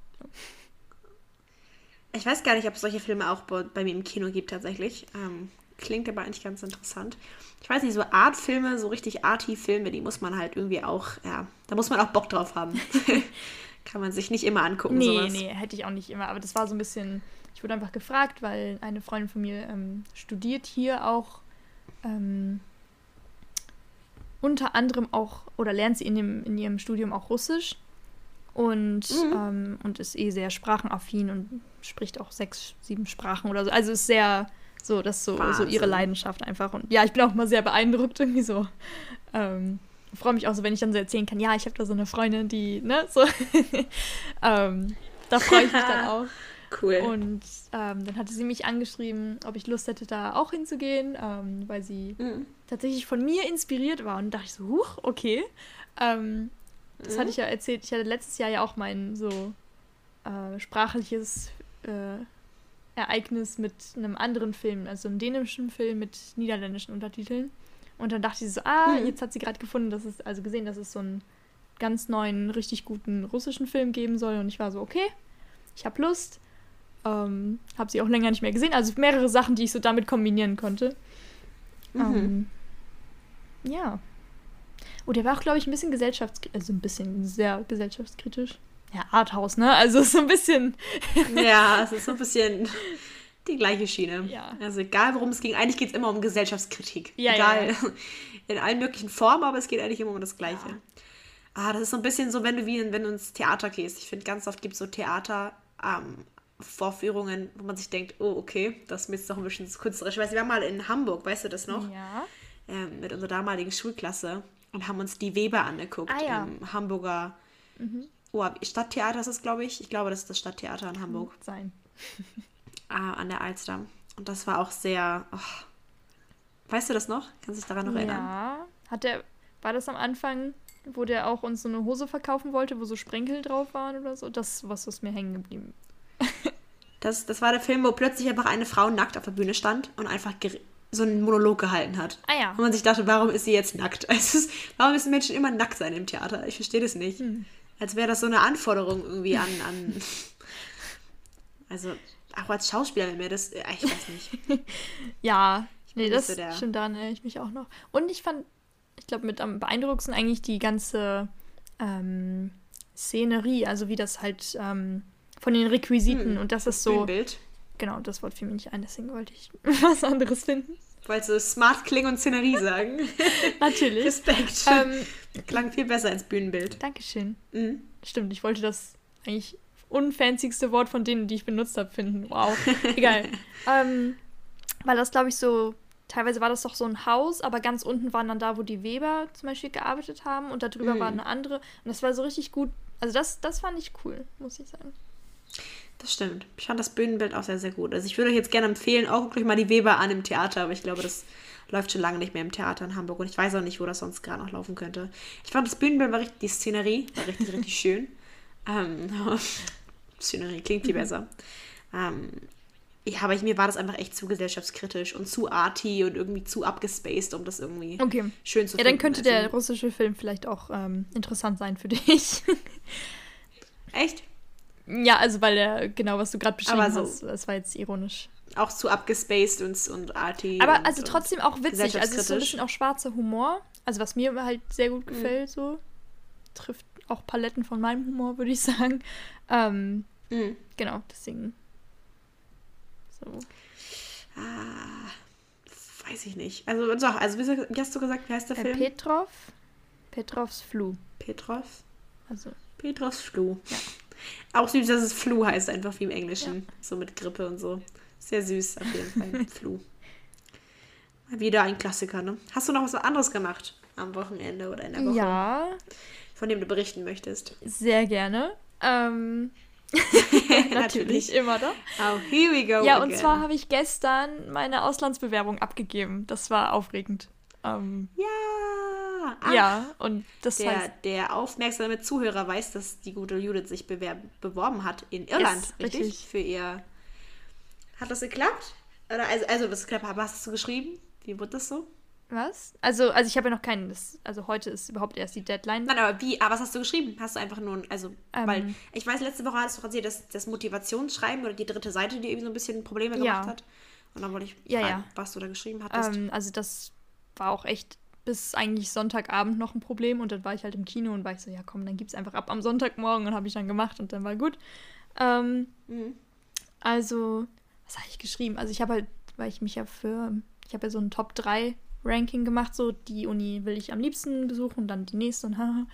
Ich weiß gar nicht, ob es solche Filme auch bei, bei mir im Kino gibt tatsächlich. Ähm, klingt aber eigentlich ganz interessant. Ich weiß nicht, so Artfilme, so richtig Arty-Filme, die muss man halt irgendwie auch, ja, da muss man auch Bock drauf haben. [laughs] Kann man sich nicht immer angucken, Nee, sowas. nee, hätte ich auch nicht immer. Aber das war so ein bisschen. Ich wurde einfach gefragt, weil eine Freundin von mir ähm, studiert hier auch ähm, unter anderem auch, oder lernt sie in, dem, in ihrem Studium auch Russisch und, Mhm. ähm, und ist eh sehr sprachenaffin und spricht auch sechs, sieben Sprachen oder so. Also ist sehr so, das ist so, so ihre Leidenschaft einfach. Und ja, ich bin auch mal sehr beeindruckt [laughs] irgendwie so. Ähm, freue mich auch so, wenn ich dann so erzählen kann, ja, ich habe da so eine Freundin, die, ne, so. [laughs] ähm, da freue ich mich dann [laughs] auch. Cool. Und ähm, dann hatte sie mich angeschrieben, ob ich Lust hätte, da auch hinzugehen, ähm, weil sie Mhm. Tatsächlich von mir inspiriert war. Und dachte ich so, huch, okay. Ähm, das Mhm. hatte ich ja erzählt. Ich hatte letztes Jahr ja auch mein so äh, sprachliches äh, Ereignis mit einem anderen Film, also einem dänischen Film mit niederländischen Untertiteln. Und dann dachte sie so, ah, Mhm. jetzt hat sie gerade gefunden, dass es, also gesehen, dass es so ein ganz neuen, richtig guten russischen Film geben soll. Und ich war so, okay, ich habe Lust. Ähm, habe sie auch länger nicht mehr gesehen. Also mehrere Sachen, die ich so damit kombinieren konnte. Mhm. Ähm, ja. Oh, der war auch, glaube ich, ein bisschen gesellschaftskritisch. Also ein bisschen sehr gesellschaftskritisch. Ja, Arthouse, ne? Also so ein bisschen. [laughs] ja, es ist so ein bisschen die gleiche Schiene. Ja. Also egal, worum es ging, eigentlich geht es immer um Gesellschaftskritik. Ja, egal. Ja, ja. In allen möglichen Formen, aber es geht eigentlich immer um das Gleiche. Ah, das ist so ein bisschen so, wenn du wie wenn du ins Theater gehst. Ich finde, ganz oft gibt es so Theater. Ähm, Vorführungen, wo man sich denkt, oh, okay, das ist jetzt noch ein bisschen künstlerisch. Ich weiß, wir waren mal in Hamburg, weißt du das noch? Ja. Ähm, mit unserer damaligen Schulklasse und haben uns die Weber angeguckt ah, ja. im Hamburger mhm. oh, Stadttheater ist es, glaube ich. Ich glaube, das ist das Stadttheater in Hamburg. Kann sein. [laughs] ah, an der Alster. Und das war auch sehr. Oh. Weißt du das noch? Kannst du dich daran noch erinnern? Ja. Hat der, war das am Anfang, wo der auch uns so eine Hose verkaufen wollte, wo so Sprenkel drauf waren oder so? Das was ist mir hängen geblieben. [laughs] das, das war der Film, wo plötzlich einfach eine Frau nackt auf der Bühne stand und einfach so einen Monolog gehalten hat. Ah ja. Und man sich dachte, warum ist sie jetzt nackt? [laughs] Also, warum müssen Menschen immer nackt sein im Theater? Ich verstehe das nicht. Hm. Als wäre das so eine Anforderung irgendwie an. an [laughs] also, auch als Schauspieler mir das. Äh, ich weiß nicht. [laughs] ja, nee, das so stimmt, daran erinnere ich mich auch noch. Und ich fand, ich glaube, mit am beeindruckendsten eigentlich die ganze ähm, Szenerie, also wie das halt ähm, von den Requisiten hm, und das ist so. Bild. Genau, das Wort fiel mir nicht ein, deswegen wollte ich was anderes finden. Wolltest du smart klingen und Szenerie sagen? [laughs] Natürlich. Respekt. Ähm, Klang viel besser als Bühnenbild. Dankeschön. Mhm. Stimmt, ich wollte das eigentlich unfanzigste Wort von denen, die ich benutzt habe, finden. Wow. Egal. [laughs] ähm, weil das, glaube ich, so. Teilweise war das doch so ein Haus, aber ganz unten waren dann da, wo die Weber zum Beispiel gearbeitet haben und darüber mhm. war eine andere. Und das war so richtig gut. Also das, das fand ich cool, muss ich sagen. Das stimmt. Ich fand das Bühnenbild auch sehr, sehr gut. Also ich würde euch jetzt gerne empfehlen, auch guckt euch mal die Weber an im Theater, aber ich glaube, das läuft schon lange nicht mehr im Theater in Hamburg und ich weiß auch nicht, wo das sonst gerade noch laufen könnte. Ich fand das Bühnenbild war richtig, die Szenerie war richtig, richtig [laughs] schön. Ähm, [laughs] Szenerie klingt viel besser. Ähm, ja, aber ich, mir war das einfach echt zu gesellschaftskritisch und zu arty und irgendwie zu abgespaced, um das irgendwie okay. schön zu finden. Ja, dann könnte der russische Film vielleicht auch ähm, interessant sein für dich. [laughs] echt? Ja, also weil der, genau, was du gerade beschrieben so, hast, das war jetzt ironisch. Auch zu abgespaced und, und arty. Aber und, also trotzdem auch witzig. Also es ist so ein bisschen auch schwarzer Humor. Also was mir halt sehr gut mhm. gefällt, mhm. so. Trifft auch Paletten von meinem Humor, würde ich [laughs] sagen. Ähm, mhm. Genau, deswegen. So. Ah, weiß ich nicht. Also, also wie hast du gesagt, wie heißt der äh, Film? Petrov. Petrovs Flu. Petrov? Also. Petrovs Flu. Ja. Auch süß, dass es Flu heißt, einfach wie im Englischen. Ja. So mit Grippe und so. Sehr süß, auf jeden Fall. [laughs] Flu. Wieder ein Klassiker, ne? Hast du noch was anderes gemacht am Wochenende oder in der Woche? Ja. Von dem du berichten möchtest? Sehr gerne. Ähm. [laughs] [laughs] Natürlich immer da. Oh, here we go. Ja, again. und zwar habe ich gestern meine Auslandsbewerbung abgegeben. Das war aufregend. Ähm, ja. Ach, ja, und das der, heißt. Der aufmerksame Zuhörer weiß, dass die gute Judith sich beworben hat in Irland, yes, richtig? richtig? Für ihr. Hat das geklappt? Oder also, also was geklappt? Was hast du geschrieben? Wie wurde das so? Was? Also, also ich habe ja noch keinen. Das, also heute ist überhaupt erst die Deadline. Nein, aber wie? Aber was hast du geschrieben? Hast du einfach nur, also, ähm, weil ich weiß, letzte Woche hast du erzählt, dass das Motivationsschreiben oder die dritte Seite, die eben so ein bisschen Probleme gemacht ja. hat. Und dann wollte ich ja, fragen, ja. was du da geschrieben hattest. Ähm, also das war auch echt bis eigentlich Sonntagabend noch ein Problem und dann war ich halt im Kino und war ich so, ja komm, dann gib's einfach ab am Sonntagmorgen und habe ich dann gemacht und dann war gut. Ähm, mhm. Also, was habe ich geschrieben? Also ich habe halt, weil ich mich ja für, ich habe ja so ein Top 3 Ranking gemacht, so die Uni will ich am liebsten besuchen und dann die nächste und haha.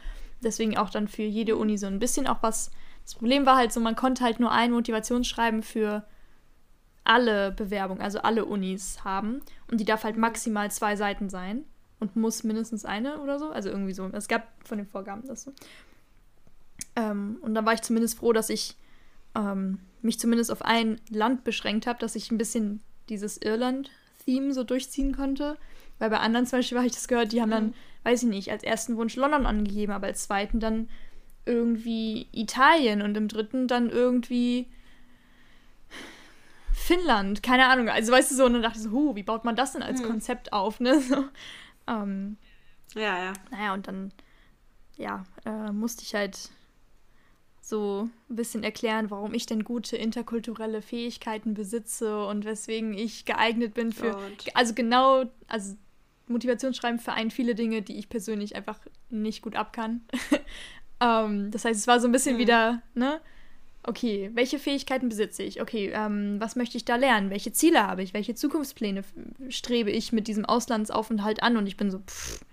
Deswegen auch dann für jede Uni so ein bisschen auch was. Das Problem war halt so, man konnte halt nur ein Motivationsschreiben für alle Bewerbungen, also alle Unis haben. Und die darf halt maximal zwei Seiten sein und muss mindestens eine oder so. Also irgendwie so. Es gab von den Vorgaben das so. Ähm, und dann war ich zumindest froh, dass ich ähm, mich zumindest auf ein Land beschränkt habe, dass ich ein bisschen dieses Irland-Theme so durchziehen konnte. Weil bei anderen zum Beispiel [laughs] habe ich das gehört, die haben dann, mhm. weiß ich nicht, als ersten Wunsch London angegeben, aber als zweiten dann irgendwie Italien und im dritten dann irgendwie Finnland, keine Ahnung. Also weißt du so, und dann dachte ich so, huh, wie baut man das denn als hm. Konzept auf, ne? [laughs] So. Ähm, ja, ja. Naja, und dann ja, äh, musste ich halt so ein bisschen erklären, warum ich denn gute interkulturelle Fähigkeiten besitze und weswegen ich geeignet bin für. Gott. Also genau, also Motivationsschreiben vereint viele Dinge, die ich persönlich einfach nicht gut abkann. [laughs] ähm, das heißt, es war so ein bisschen mhm. wieder, ne? Okay, welche Fähigkeiten besitze ich? Okay, ähm, was möchte ich da lernen? Welche Ziele habe ich? Welche Zukunftspläne strebe ich mit diesem Auslandsaufenthalt an? Und ich bin so, pff,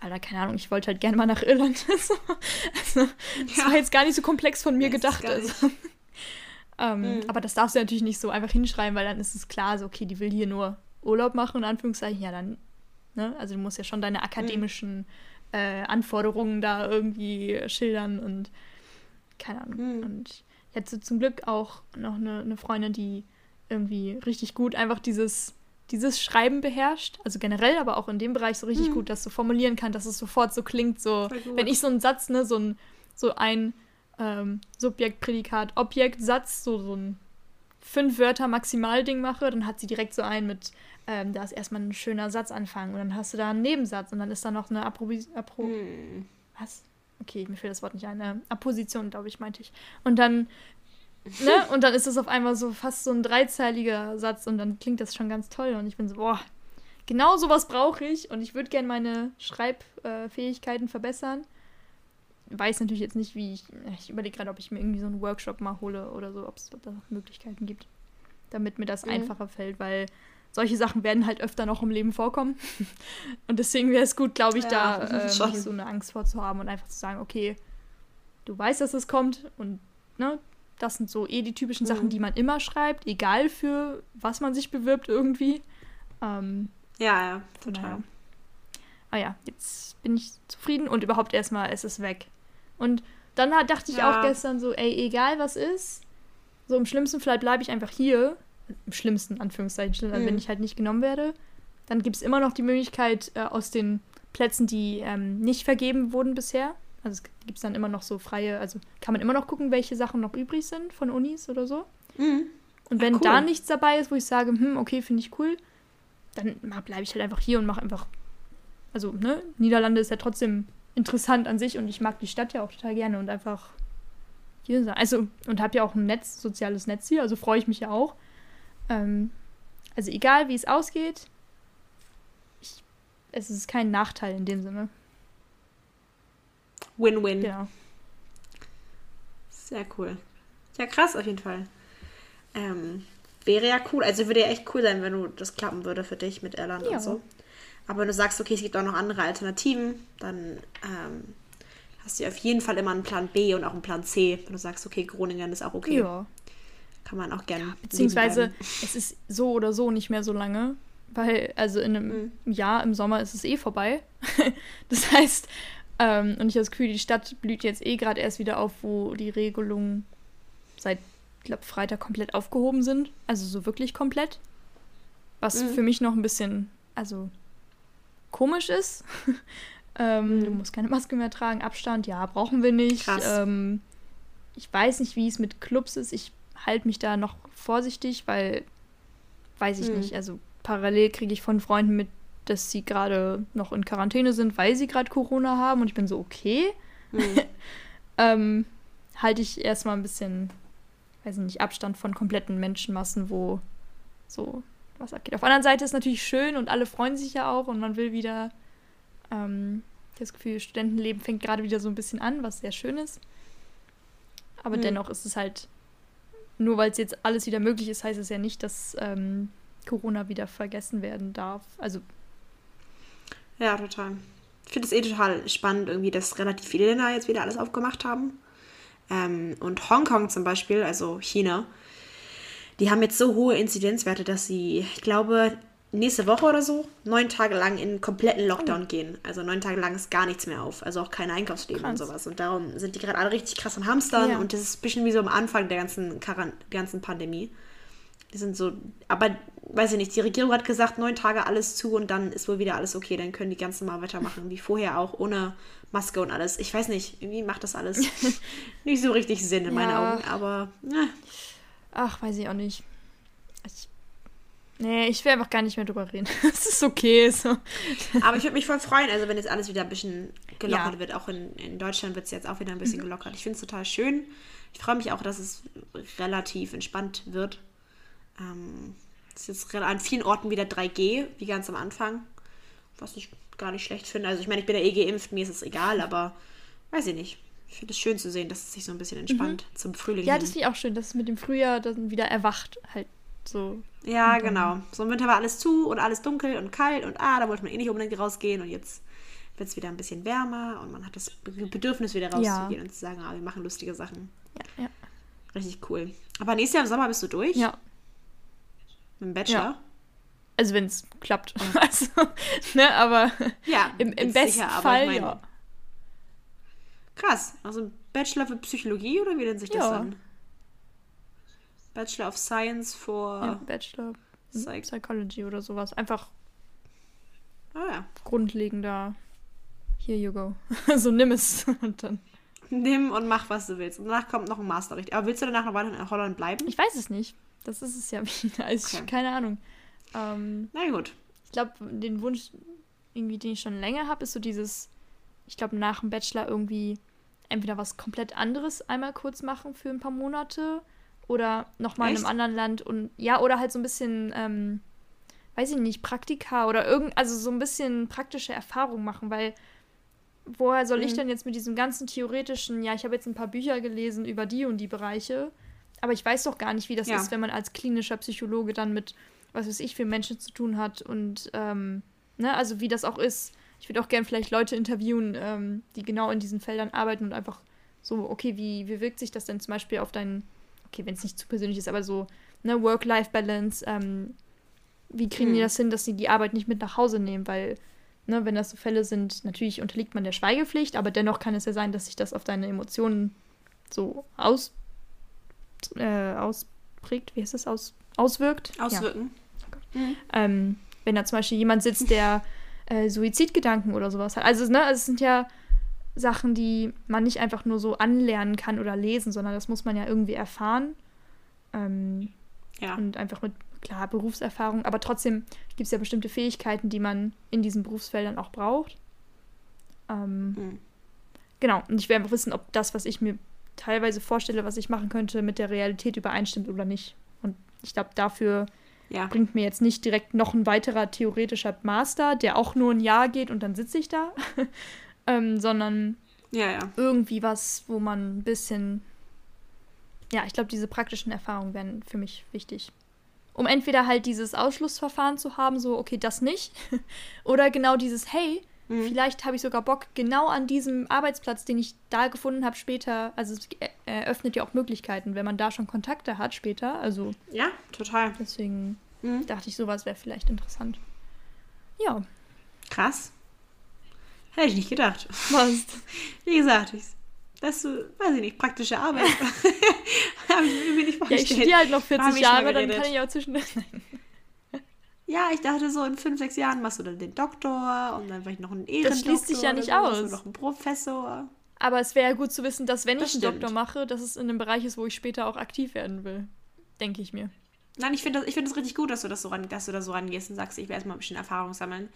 Alter, keine Ahnung, ich wollte halt gerne mal nach Irland. [laughs] also, das ja. war jetzt gar nicht so komplex von mir das gedacht. Also. [laughs] ähm, mhm. Aber das darfst du natürlich nicht so einfach hinschreiben, weil dann ist es klar, so, okay, die will hier nur Urlaub machen, in Anführungszeichen. Ja, dann, ne? Also du musst ja schon deine akademischen mhm. äh, Anforderungen da irgendwie schildern und keine Ahnung. Mhm. Und ich hatte zum Glück auch noch eine, eine Freundin, die irgendwie richtig gut einfach dieses dieses Schreiben beherrscht, also generell, aber auch in dem Bereich so richtig mhm. gut, das so formulieren kann, dass es sofort so klingt, so, wenn ich so einen Satz, ne, so ein, so ein ähm, Subjekt, Prädikat, Objekt, Satz, so, so ein fünf Wörter Maximalding mache, dann hat sie direkt so einen mit, ähm, da ist erstmal ein schöner Satzanfang und dann hast du da einen Nebensatz und dann ist da noch eine Apro... Apro hm. Was? Okay, mir fehlt das Wort nicht ein. Eine Apposition, glaube ich, meinte ich. Und dann Ne? [laughs] Und dann ist es auf einmal so fast so ein dreizeiliger Satz und dann klingt das schon ganz toll. Und ich bin so, boah, genau sowas brauche ich und ich würde gerne meine Schreibfähigkeiten äh, verbessern. Weiß natürlich jetzt nicht, wie ich. Ich überlege gerade, ob ich mir irgendwie so einen Workshop mal hole oder so, ob es da Möglichkeiten gibt, damit mir das mhm. einfacher fällt, weil solche Sachen werden halt öfter noch im Leben vorkommen. [laughs] und deswegen wäre es gut, glaube ich, ja, da [laughs] äh, nicht so eine Angst vorzuhaben und einfach zu sagen, okay, du weißt, dass es kommt und ne, das sind so eh die typischen mhm. Sachen, die man immer schreibt, egal für was man sich bewirbt irgendwie. Ähm, ja, ja, total. Naja. Ah ja, jetzt bin ich zufrieden und überhaupt erstmal ist es weg. Und dann dachte ich ja. auch gestern so, ey, egal was ist, so im schlimmsten Fall bleibe ich einfach hier. Im schlimmsten, Anführungszeichen, mhm. wenn ich halt nicht genommen werde. Dann gibt es immer noch die Möglichkeit, äh, aus den Plätzen, die ähm, nicht vergeben wurden bisher, also es gibt dann immer noch so freie, also kann man immer noch gucken, welche Sachen noch übrig sind von Unis oder so. Mhm. Und wenn Ach, cool. da nichts dabei ist, wo ich sage, hm, okay, finde ich cool, dann bleibe ich halt einfach hier und mache einfach. Also, ne, Niederlande ist ja trotzdem interessant an sich und ich mag die Stadt ja auch total gerne und einfach hier sein. Also, und habe ja auch ein Netz, soziales Netz hier, also freue ich mich ja auch. Ähm, also, egal wie es ausgeht, ich, es ist kein Nachteil in dem Sinne. Win-win. Ja. Sehr cool. Ja, krass auf jeden Fall. Ähm, wäre ja cool. Also würde ja echt cool sein, wenn du das klappen würde für dich mit Irland ja. und so. Aber wenn du sagst, okay, es gibt auch noch andere Alternativen, dann ähm, hast du auf jeden Fall immer einen Plan B und auch einen Plan C. Wenn du sagst, okay, Groningen ist auch okay. Ja. Kann man auch gerne. Ja, beziehungsweise es ist so oder so nicht mehr so lange. Weil, also in einem mhm. Jahr im Sommer ist es eh vorbei. [laughs] das heißt, ähm, und ich habe das Gefühl, die Stadt blüht jetzt eh gerade erst wieder auf, wo die Regelungen seit, ich glaube, Freitag komplett aufgehoben sind. Also so wirklich komplett. Was mhm. für mich noch ein bisschen, also komisch ist. [laughs] ähm, mhm. Du musst keine Maske mehr tragen, Abstand, ja, brauchen wir nicht. Ähm, ich weiß nicht, wie es mit Clubs ist. Ich halte mich da noch vorsichtig, weil, weiß ich mhm. nicht, also parallel kriege ich von Freunden mit, dass sie gerade noch in Quarantäne sind, weil sie gerade Corona haben. Und ich bin so, okay. Mhm. [laughs] ähm, halte ich erstmal ein bisschen, weiß nicht, Abstand von kompletten Menschenmassen, wo so was abgeht. Auf der anderen Seite ist natürlich schön und alle freuen sich ja auch und man will wieder ähm, das Gefühl, Studentenleben fängt gerade wieder so ein bisschen an, was sehr schön ist. Aber mhm. dennoch ist es halt, nur weil es jetzt alles wieder möglich ist, heißt es ja nicht, dass ähm, Corona wieder vergessen werden darf. Also ja, total. Ich finde es eh total spannend, irgendwie, dass relativ viele Länder jetzt wieder alles aufgemacht haben. Ähm, und Hongkong zum Beispiel, also China, die haben jetzt so hohe Inzidenzwerte, dass sie, ich glaube, nächste Woche oder so neun Tage lang in kompletten Lockdown oh. gehen. Also neun Tage lang ist gar nichts mehr auf. Also auch kein Einkaufsleben krass. und sowas. Und darum sind die gerade alle richtig krass am Hamstern. Ja. Und das ist ein bisschen wie so am Anfang der ganzen, Karan ganzen Pandemie. Die sind so, aber weiß ich nicht, die Regierung hat gesagt, neun Tage alles zu und dann ist wohl wieder alles okay. Dann können die ganz normal weitermachen, wie vorher auch, ohne Maske und alles. Ich weiß nicht, irgendwie macht das alles [laughs] nicht so richtig Sinn in ja. meinen Augen, aber. Ja. Ach, weiß ich auch nicht. Nee, ich will einfach gar nicht mehr drüber reden. [laughs] Es ist okay. So. Aber ich würde mich voll freuen, also wenn jetzt alles wieder ein bisschen gelockert Ja. wird. Auch in, in Deutschland wird es jetzt auch wieder ein bisschen gelockert. Ich finde es total schön. Ich freue mich auch, dass es relativ entspannt wird. Ähm, es ist jetzt an vielen Orten wieder 3G, wie ganz am Anfang. Was ich gar nicht schlecht finde. Also ich meine, ich bin ja eh geimpft, mir ist es egal, aber weiß ich nicht. Ich finde es schön zu sehen, dass es sich so ein bisschen entspannt zum Frühling Ja, hin. das finde ich auch schön, dass es mit dem Frühjahr dann wieder erwacht. Halt so. Ja, genau. So im Winter war alles zu und alles dunkel und kalt und ah, da wollte man eh nicht unbedingt rausgehen und jetzt wird es wieder ein bisschen wärmer und man hat das Be- Bedürfnis wieder Ja. rauszugehen und zu sagen, ah, wir machen lustige Sachen. Ja, ja. Richtig cool. Aber nächstes Jahr im Sommer bist du durch ja. mit dem Bachelor. Ja. Also wenn es klappt. Also, ne, aber Ja, im, im besten sicher, Fall mein, ja. Krass. Also Bachelor für Psychologie oder wie nennt sich das Ja. dann? Bachelor of Science for. ja. Bachelor Psych- Psychology oder sowas. Einfach Ah ja. grundlegender. Here you go. [laughs] so nimm es. [laughs] Und dann. Nimm und mach, was du willst. Und danach kommt noch ein Master, richtig. Aber willst du danach noch weiter in Holland bleiben? Ich weiß es nicht. Das ist es ja [laughs] wieder. Also, Okay. Keine Ahnung. Ähm, Na gut. ich glaube, den Wunsch, irgendwie, den ich schon länger habe, ist so dieses, ich glaube, nach dem Bachelor irgendwie entweder was komplett anderes einmal kurz machen für ein paar Monate oder nochmal in einem anderen Land und ja, oder halt so ein bisschen, ähm, weiß ich nicht, Praktika oder irgend, also so ein bisschen praktische Erfahrung machen, weil woher soll ich Mhm. denn jetzt mit diesem ganzen theoretischen, ja, ich habe jetzt ein paar Bücher gelesen über die und die Bereiche, aber ich weiß doch gar nicht, wie das Ja. ist, wenn man als klinischer Psychologe dann mit, was weiß ich, für Menschen zu tun hat und, ähm, ne, also wie das auch ist. Ich würde auch gern vielleicht Leute interviewen, ähm, die genau in diesen Feldern arbeiten und einfach so, okay, wie, wie wirkt sich das denn zum Beispiel auf deinen, okay, wenn es nicht zu persönlich ist, aber so, ne, Work-Life-Balance, ähm, wie kriegen die Hm. das hin, dass sie die Arbeit nicht mit nach Hause nehmen, weil, ne, wenn das so Fälle sind, natürlich unterliegt man der Schweigepflicht, aber dennoch kann es ja sein, dass sich das auf deine Emotionen so aus, äh, ausprägt, wie heißt das, aus, auswirkt? Ja. Auswirken. Mhm. Ähm, wenn da zum Beispiel jemand sitzt, der äh, Suizidgedanken oder sowas hat. Also, ne, es sind ja Sachen, die man nicht einfach nur so anlernen kann oder lesen, sondern das muss man ja irgendwie erfahren. Ähm, Ja. und einfach mit, klar, Berufserfahrung, aber trotzdem gibt es ja bestimmte Fähigkeiten, die man in diesen Berufsfeldern auch braucht. Ähm, Mhm. Genau, und ich will einfach wissen, ob das, was ich mir teilweise vorstelle, was ich machen könnte, mit der Realität übereinstimmt oder nicht. Und ich glaube, dafür Ja. bringt mir jetzt nicht direkt noch ein weiterer theoretischer Master, der auch nur ein Jahr geht und dann sitze ich da, [laughs] ähm, sondern Ja, ja. irgendwie was, wo man ein bisschen, ja, ich glaube, diese praktischen Erfahrungen wären für mich wichtig. Um entweder halt dieses Ausschlussverfahren zu haben, so, okay, das nicht, [laughs] oder genau dieses, hey, Mhm. vielleicht habe ich sogar Bock, genau an diesem Arbeitsplatz, den ich da gefunden habe, später, also es er- eröffnet ja auch Möglichkeiten, wenn man da schon Kontakte hat später, also Ja, total. deswegen Mhm. dachte ich, sowas wäre vielleicht interessant. Ja, Krass. Hätte ich nicht gedacht. [laughs] was? Wie gesagt, ich, dass du, weiß ich nicht, praktische Arbeit. [laughs] Habe ich mir irgendwie nicht Ja, ich vorgestellt. studiere halt noch Haben 40 wir schon Jahre, dann kann ich auch zwischendurch. Ja, ich dachte so, in fünf, sechs Jahren machst du dann den Doktor und dann vielleicht noch einen Ehrendoktor. schließt sich ja nicht so, aus. Du noch einen Professor. Aber es wäre ja gut zu wissen, dass wenn Das ich einen stimmt. Doktor mache, dass es in einem Bereich ist, wo ich später auch aktiv werden will. Denke ich mir. Nein, ich finde das, ich find das richtig gut, dass du, das so ran, dass du da so rangehst und sagst, ich will erstmal ein bisschen Erfahrung sammeln.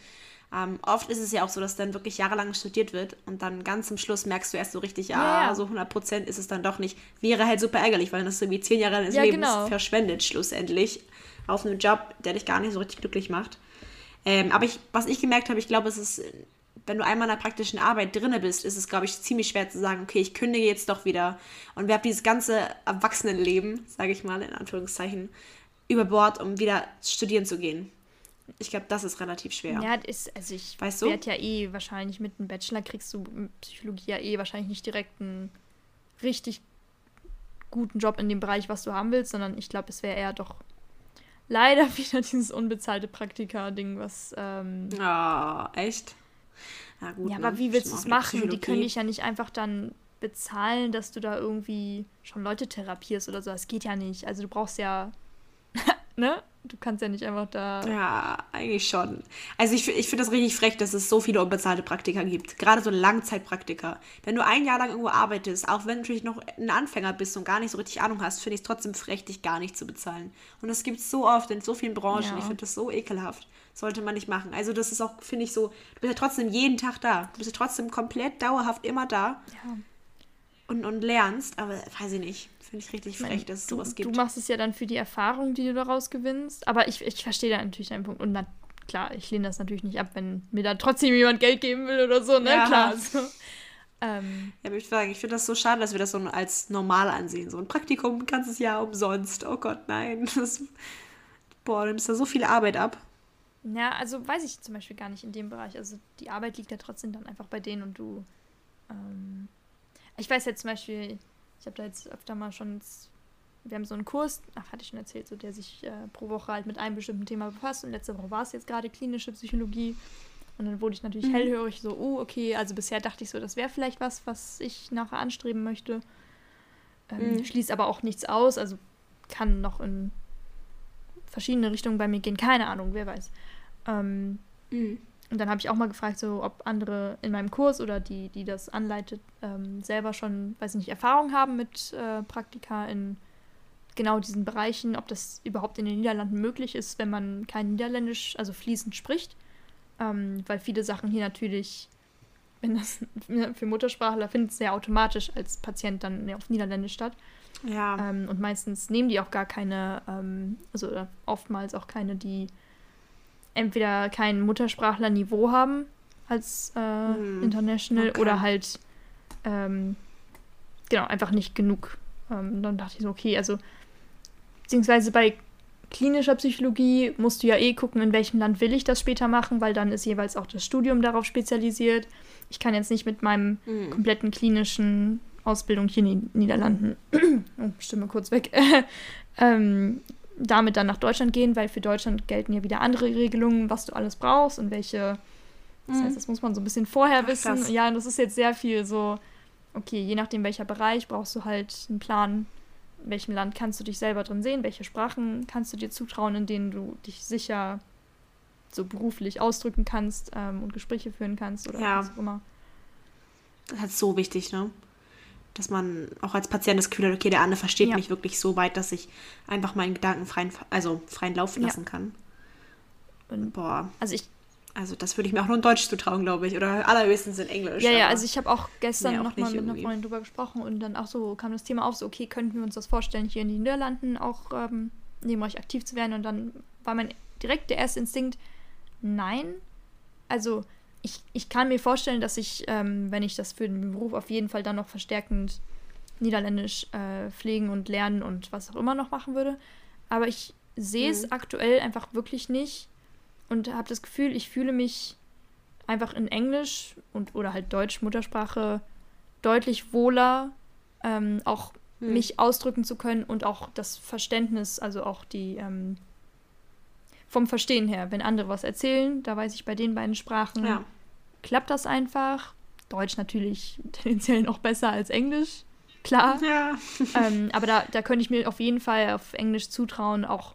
Ähm, oft ist es ja auch so, dass dann wirklich jahrelang studiert wird und dann ganz zum Schluss merkst du erst so richtig, Ja, ah, ja. so 100% ist es dann doch nicht. Wäre halt super ärgerlich, weil dann hast du irgendwie zehn Jahre deines Ja, Lebens genau. verschwendet, schlussendlich, auf einem Job, der dich gar nicht so richtig glücklich macht. Ähm, aber ich, was ich gemerkt habe, ich glaube, es ist, wenn du einmal in der praktischen Arbeit drinne bist, ist es, glaube ich, ziemlich schwer zu sagen, okay, ich kündige jetzt doch wieder und werfe dieses ganze Erwachsenenleben, sage ich mal in Anführungszeichen, über Bord, um wieder studieren zu gehen. Ich glaube, das ist relativ schwer. Ja, ist, also ich Weißt du? werde ja eh wahrscheinlich mit einem Bachelor kriegst du Psychologie ja eh wahrscheinlich nicht direkt einen richtig guten Job in dem Bereich, was du haben willst, sondern ich glaube, es wäre eher doch leider [laughs] wieder dieses unbezahlte Praktika-Ding, was ähm, Ah, echt? Na gut. Ja, ne? aber wie willst du es machen? Die können dich ja nicht einfach dann bezahlen, dass du da irgendwie schon Leute therapierst oder so. Das geht ja nicht. Also du brauchst ja, ne? du kannst ja nicht einfach da. Ja, eigentlich schon. Also ich, ich finde das richtig frech, dass es so viele unbezahlte Praktika gibt. Gerade so Langzeitpraktika. Wenn du ein Jahr lang irgendwo arbeitest, auch wenn du natürlich noch ein Anfänger bist und gar nicht so richtig Ahnung hast, finde ich es trotzdem frech, dich gar nicht zu bezahlen. Und das gibt es so oft in so vielen Branchen. Ja. Ich finde das so ekelhaft. Sollte man nicht machen. Also das ist auch, finde ich so, du bist ja trotzdem jeden Tag da. Du bist ja trotzdem komplett dauerhaft immer da. Ja. Und, und lernst, aber weiß ich nicht. Finde ich richtig frech, dass es du, sowas gibt. Du machst es ja dann für die Erfahrung, die du daraus gewinnaber Aber ich, ich verstehe da natürlich deinen Punkt. Und na, klar, ich lehne das natürlich nicht ab, wenn mir da trotzdem jemand Geld geben will oder so, ne? Ja. Klar. So. [laughs] Ähm, ja, ich sagen, ich finde das so schade, dass wir das so als normal ansehen. So ein Praktikum, ein ganzes Jahr umsonst. Oh Gott, nein. [laughs] Das, boah, du nimmst da so viel Arbeit ab. Ja, also weiß ich zum Beispiel gar nicht in dem Bereich. Also die Arbeit liegt ja trotzdem dann einfach bei denen und du. Ähm, ich weiß jetzt zum Beispiel, ich habe da jetzt öfter mal schon, wir haben so einen Kurs, ach, hatte ich schon erzählt, so der sich äh, pro Woche halt mit einem bestimmten Thema befasst. Und letzte Woche war es jetzt gerade klinische Psychologie. Und dann wurde ich natürlich mhm. hellhörig, so, oh, okay, also bisher dachte ich so, das wäre vielleicht was, was ich nachher anstreben möchte. Ähm, mhm. Schließt aber auch nichts aus, also kann noch in verschiedene Richtungen bei mir gehen, keine Ahnung, wer weiß. Ähm, mhm. Und dann habe ich auch mal gefragt, so ob andere in meinem Kurs oder die, die das anleitet, ähm, selber schon, weiß ich nicht, Erfahrung haben mit äh, Praktika in genau diesen Bereichen, ob das überhaupt in den Niederlanden möglich ist, wenn man kein Niederländisch, also fließend spricht. Ähm, weil viele Sachen hier natürlich, wenn das für Muttersprachler findet es ja automatisch als Patient dann auf Niederländisch statt. Ja. Ähm, und meistens nehmen die auch gar keine, ähm, also oftmals auch keine, die entweder kein Muttersprachlerniveau haben als äh, hm, International okay. oder halt ähm, genau einfach nicht genug. Ähm, dann dachte ich so, okay, also beziehungsweise bei klinischer Psychologie musst du ja eh gucken, in welchem Land will ich das später machen, weil dann ist jeweils auch das Studium darauf spezialisiert. Ich kann jetzt nicht mit meinem hm. kompletten klinischen Ausbildung hier in den Niederlanden, [clears throat] oh, Stimme kurz weg, [laughs] ähm, damit dann nach Deutschland gehen, weil für Deutschland gelten ja wieder andere Regelungen, was du alles brauchst und welche. Das mhm. heißt, das muss man so ein bisschen vorher Ach, wissen. Krass. Ja, und das ist jetzt sehr viel so, okay, je nachdem welcher Bereich brauchst du halt einen Plan, in welchem Land kannst du dich selber drin sehen, welche Sprachen kannst du dir zutrauen, in denen du dich sicher so beruflich ausdrücken kannst ähm, und Gespräche führen kannst oder ja. was auch immer. Das ist so wichtig, ne? Dass man auch als Patient das Gefühl hat, okay, der andere versteht ja. mich wirklich so weit, dass ich einfach meinen Gedanken freien, also freien Lauf lassen ja. kann. Und, Boah. Also ich. Also das würde ich mir auch nur in Deutsch zutrauen, glaube ich. Oder allerhöchstens in Englisch. Ja, ja, also ich habe auch gestern nee, nochmal mit einer Freundin drüber gesprochen und dann auch so kam das Thema auf, so, okay, könnten wir uns das vorstellen, hier in den Niederlanden auch ähm, neben euch aktiv zu werden? Und dann war mein direkt der erste Instinkt, nein. Also ich, ich kann mir vorstellen, dass ich, ähm, wenn ich das für den Beruf auf jeden Fall dann noch verstärkend Niederländisch äh, pflegen und lernen und was auch immer noch machen würde. Aber ich sehe es mhm. aktuell einfach wirklich nicht und habe das Gefühl, ich fühle mich einfach in Englisch und oder halt Deutsch Muttersprache deutlich wohler, ähm, auch mhm. mich ausdrücken zu können und auch das Verständnis, also auch die ähm, vom Verstehen her, wenn andere was erzählen, da weiß ich bei den beiden Sprachen, ja. klappt das einfach. Deutsch natürlich [laughs] tendenziell noch besser als Englisch, klar. Ja. ähm, aber da, da könnte ich mir auf jeden Fall auf Englisch zutrauen, auch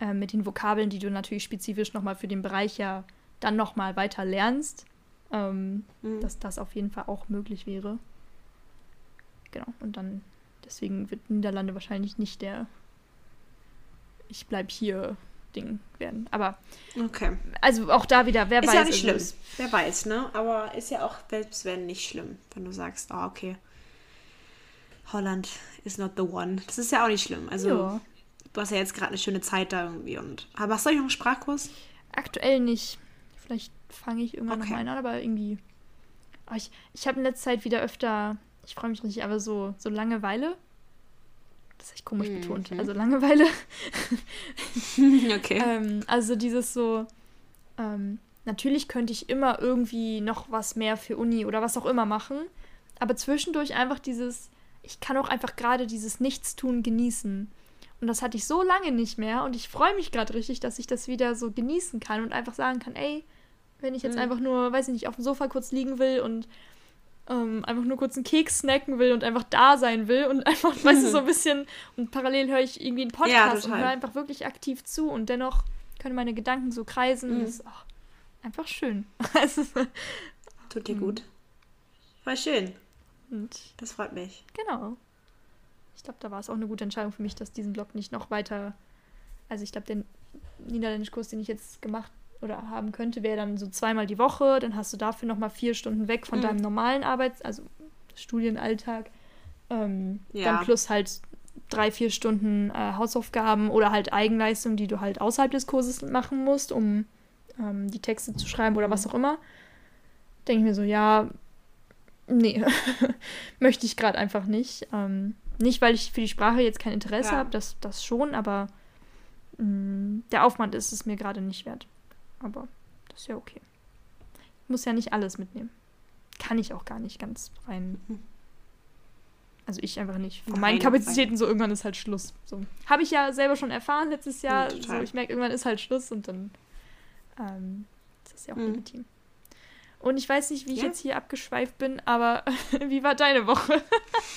äh, mit den Vokabeln, die du natürlich spezifisch nochmal für den Bereich ja dann nochmal weiter lernst, ähm, mhm. dass das auf jeden Fall auch möglich wäre. Genau, und dann deswegen wird Niederlande wahrscheinlich nicht der Ich bleib hier Ding werden. Aber okay. also auch da wieder, wer ist weiß. Ist ja nicht schlimm. Wer weiß, ne? Aber ist ja auch selbst wenn nicht schlimm, wenn du sagst, oh, okay. Holland is not the one. Das ist ja auch nicht schlimm. Also jo. du hast ja jetzt gerade eine schöne Zeit da irgendwie und. Aber hast du noch einen Sprachkurs? Aktuell nicht. Vielleicht fange ich irgendwann okay. noch mal an, aber irgendwie. Oh, ich ich habe in letzter Zeit wieder öfter, ich freue mich richtig, aber so, so Langeweile. Das ist echt komisch mhm. betont. Also Langeweile. [laughs] okay. ähm, also dieses so, ähm, natürlich könnte ich immer irgendwie noch was mehr für Uni oder was auch immer machen. Aber zwischendurch einfach dieses, ich kann auch einfach gerade dieses Nichtstun genießen. Und das hatte ich so lange nicht mehr. Und ich freue mich gerade richtig, dass ich das wieder so genießen kann und einfach sagen kann, ey, wenn ich jetzt mhm. einfach nur, weiß ich nicht, auf dem Sofa kurz liegen will und ähm, einfach nur kurz einen Keks snacken will und einfach da sein will und einfach, mhm. [laughs] weißt du, so ein bisschen und parallel höre ich irgendwie einen Podcast ja, und höre einfach wirklich aktiv zu und dennoch können meine Gedanken so kreisen. Mhm. Das ist auch einfach schön. [laughs] Tut dir mhm. gut. War schön. Und das freut mich. Genau. Ich glaube, da war es auch eine gute Entscheidung für mich, dass diesen Blog nicht noch weiter. Also ich glaube, den Niederländischkurs, den ich jetzt gemacht oder haben könnte, wäre dann so zweimal die Woche. Dann hast du dafür nochmal vier Stunden weg von mhm. deinem normalen Arbeits-, also Studienalltag. Ähm, ja. Dann plus halt drei, vier Stunden äh, Hausaufgaben oder halt Eigenleistung, die du halt außerhalb des Kurses machen musst, um ähm, die Texte zu schreiben oder was auch immer. Denke ich mir so, ja, nee, [laughs] möchte ich gerade einfach nicht. Ähm, nicht, weil ich für die Sprache jetzt kein Interesse ja. habe, das, das schon, aber mh, mm, der Aufwand ist es mir gerade nicht wert. Aber das ist ja okay. Ich muss ja nicht alles mitnehmen. Kann ich auch gar nicht ganz rein. Mhm. Also ich einfach nicht. Von meinen Kapazitäten so irgendwann ist halt Schluss. So. Habe ich ja selber schon erfahren letztes Jahr. Ja, so, ich merke, irgendwann ist halt Schluss und dann ähm, ist das ja auch mhm. legitim. Und ich weiß nicht, wie ich ja. jetzt hier abgeschweift bin, aber [laughs] wie war deine Woche?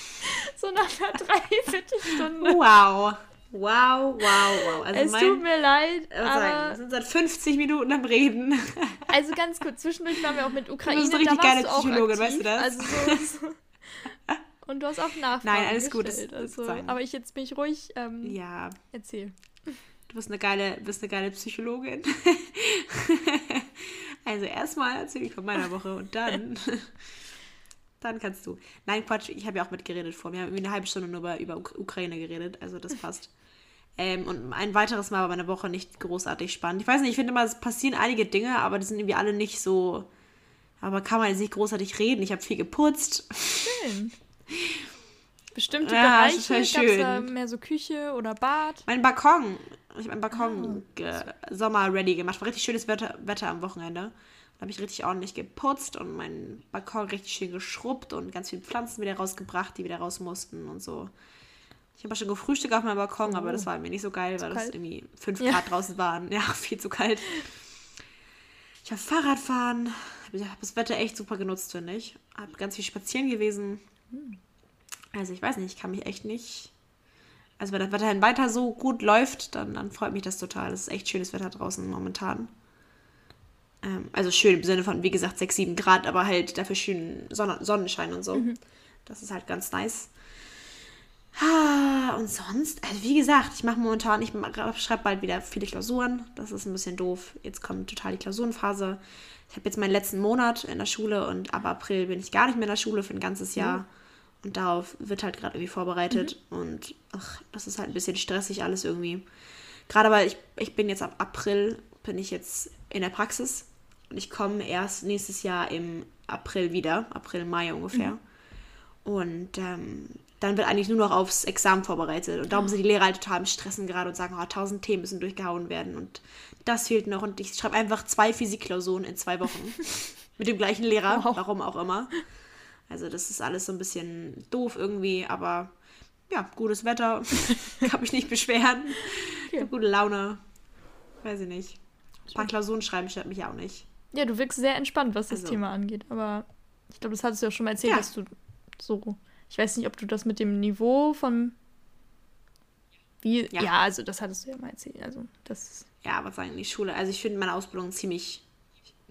[laughs] so nach einer [laughs] Dreiviertelstunde. Wow. Wow, wow, wow. Also es mein, tut mir leid, aber... wir sind seit 50 Minuten am Reden. [laughs] also ganz kurz, zwischendurch waren wir auch mit Ukraine, du bist richtig da geile Psychologin, weißt du das? Also so, [laughs] so. Und du hast auch Nachfragen Nein, alles gut. Das, also, aber ich jetzt bin ich ruhig. Ähm, ja. Erzähl. Du bist eine geile, bist eine geile Psychologin. [laughs] also erstmal erzähle ich von meiner Woche und dann, dann kannst du. Nein, Quatsch, ich habe ja auch mitgeredet vor. Wir haben eine halbe Stunde nur über, über Ukraine geredet, also das passt. Ähm, und ein weiteres Mal war meine Woche nicht großartig spannend. Ich weiß nicht, ich finde immer, es passieren einige Dinge, aber die sind irgendwie alle nicht so. Aber kann man jetzt nicht großartig reden. Ich habe viel geputzt. Schön. [laughs] Bestimmte ja, Bereiche? Gab da mehr so Küche oder Bad? Mein Balkon ich habe meinen Balkon oh. Sommer ready gemacht. War richtig schönes Wetter, Wetter am Wochenende. Da habe ich richtig ordentlich geputzt und meinen Balkon richtig schön geschrubbt und ganz viele Pflanzen wieder rausgebracht, die wieder raus mussten und so. Ich habe schon gefrühstückt auf meinem Balkon, oh. aber das oh. war mir nicht so geil, weil das irgendwie 5 ja. Grad draußen waren. Ja, [laughs] viel zu kalt. Ich habe Fahrradfahren. Ich habe das Wetter echt super genutzt, finde ich. Habe ganz viel spazieren gewesen. Also ich weiß nicht, ich kann mich echt nicht also wenn das weiterhin weiter so gut läuft, dann, dann freut mich das total. Es ist echt schönes Wetter draußen momentan. Ähm, also schön im Sinne von, wie gesagt, 6, 7 Grad, aber halt dafür schön Sonne, Sonnenschein und so. Mhm. Das ist halt ganz nice. Ah, und sonst, also wie gesagt, ich mache momentan, ich schreibe bald wieder viele Klausuren. Das ist ein bisschen doof. Jetzt kommt total die Klausurenphase. Ich habe jetzt meinen letzten Monat in der Schule und ab April bin ich gar nicht mehr in der Schule für ein ganzes Jahr. Mhm. Und darauf wird halt gerade irgendwie vorbereitet. Mhm. Und ach, das ist halt ein bisschen stressig alles irgendwie. Gerade weil ich, ich bin jetzt ab April, bin ich jetzt in der Praxis. Und ich komme erst nächstes Jahr im April wieder, April, Mai ungefähr. Mhm. Und ähm, dann wird eigentlich nur noch aufs Examen vorbereitet. Und darum sind die Lehrer halt total im Stressen gerade und sagen, oh, tausend Themen müssen durchgehauen werden. Und das fehlt noch. Und ich schreibe einfach zwei Physikklausuren in zwei Wochen. [laughs] Mit dem gleichen Lehrer, wow. warum auch immer. Also das ist alles so ein bisschen doof irgendwie, aber ja, gutes Wetter, [laughs] kann mich nicht beschweren. Ja. Gute Laune, weiß ich nicht. Ein paar Klausuren schreiben stört mich auch nicht. Ja, du wirkst sehr entspannt, was das also. Thema angeht, aber ich glaube, das hattest du ja schon mal erzählt, ja. dass du so, ich weiß nicht, ob du das mit dem Niveau von wie, ja. ja also das hattest du ja mal erzählt, also das Ja, was sagen die Schule, also ich finde meine Ausbildung ziemlich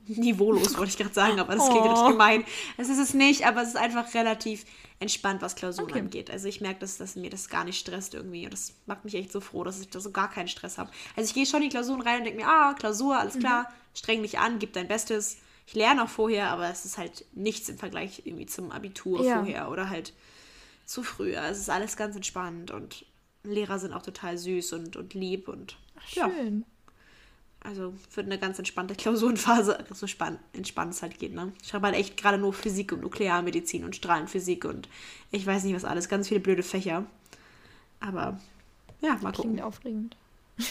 niveaulos, wollte ich gerade sagen, aber das klingt oh. richtig gemein. Es ist es nicht, aber es ist einfach relativ entspannt, was Klausuren okay. angeht. Also ich merke, dass, dass mir das gar nicht stresst irgendwie. Und das macht mich echt so froh, dass ich da so gar keinen Stress habe. Also ich gehe schon in die Klausuren rein und denke mir, ah, Klausur, alles mhm. klar, streng dich an, gib dein Bestes. Ich lerne auch vorher, aber es ist halt nichts im Vergleich irgendwie zum Abitur ja. vorher oder halt zu früher. Es ist alles ganz entspannt und Lehrer sind auch total süß und, und lieb und Ach, schön. Ja. Also für eine ganz entspannte Klausurenphase, [laughs] so spann, entspannt es halt geht, ne? Ich schreibe halt echt gerade nur Physik und Nuklearmedizin und Strahlenphysik und ich weiß nicht was alles, ganz viele blöde Fächer. Aber ja, mal gucken. Klingt aufregend. [laughs]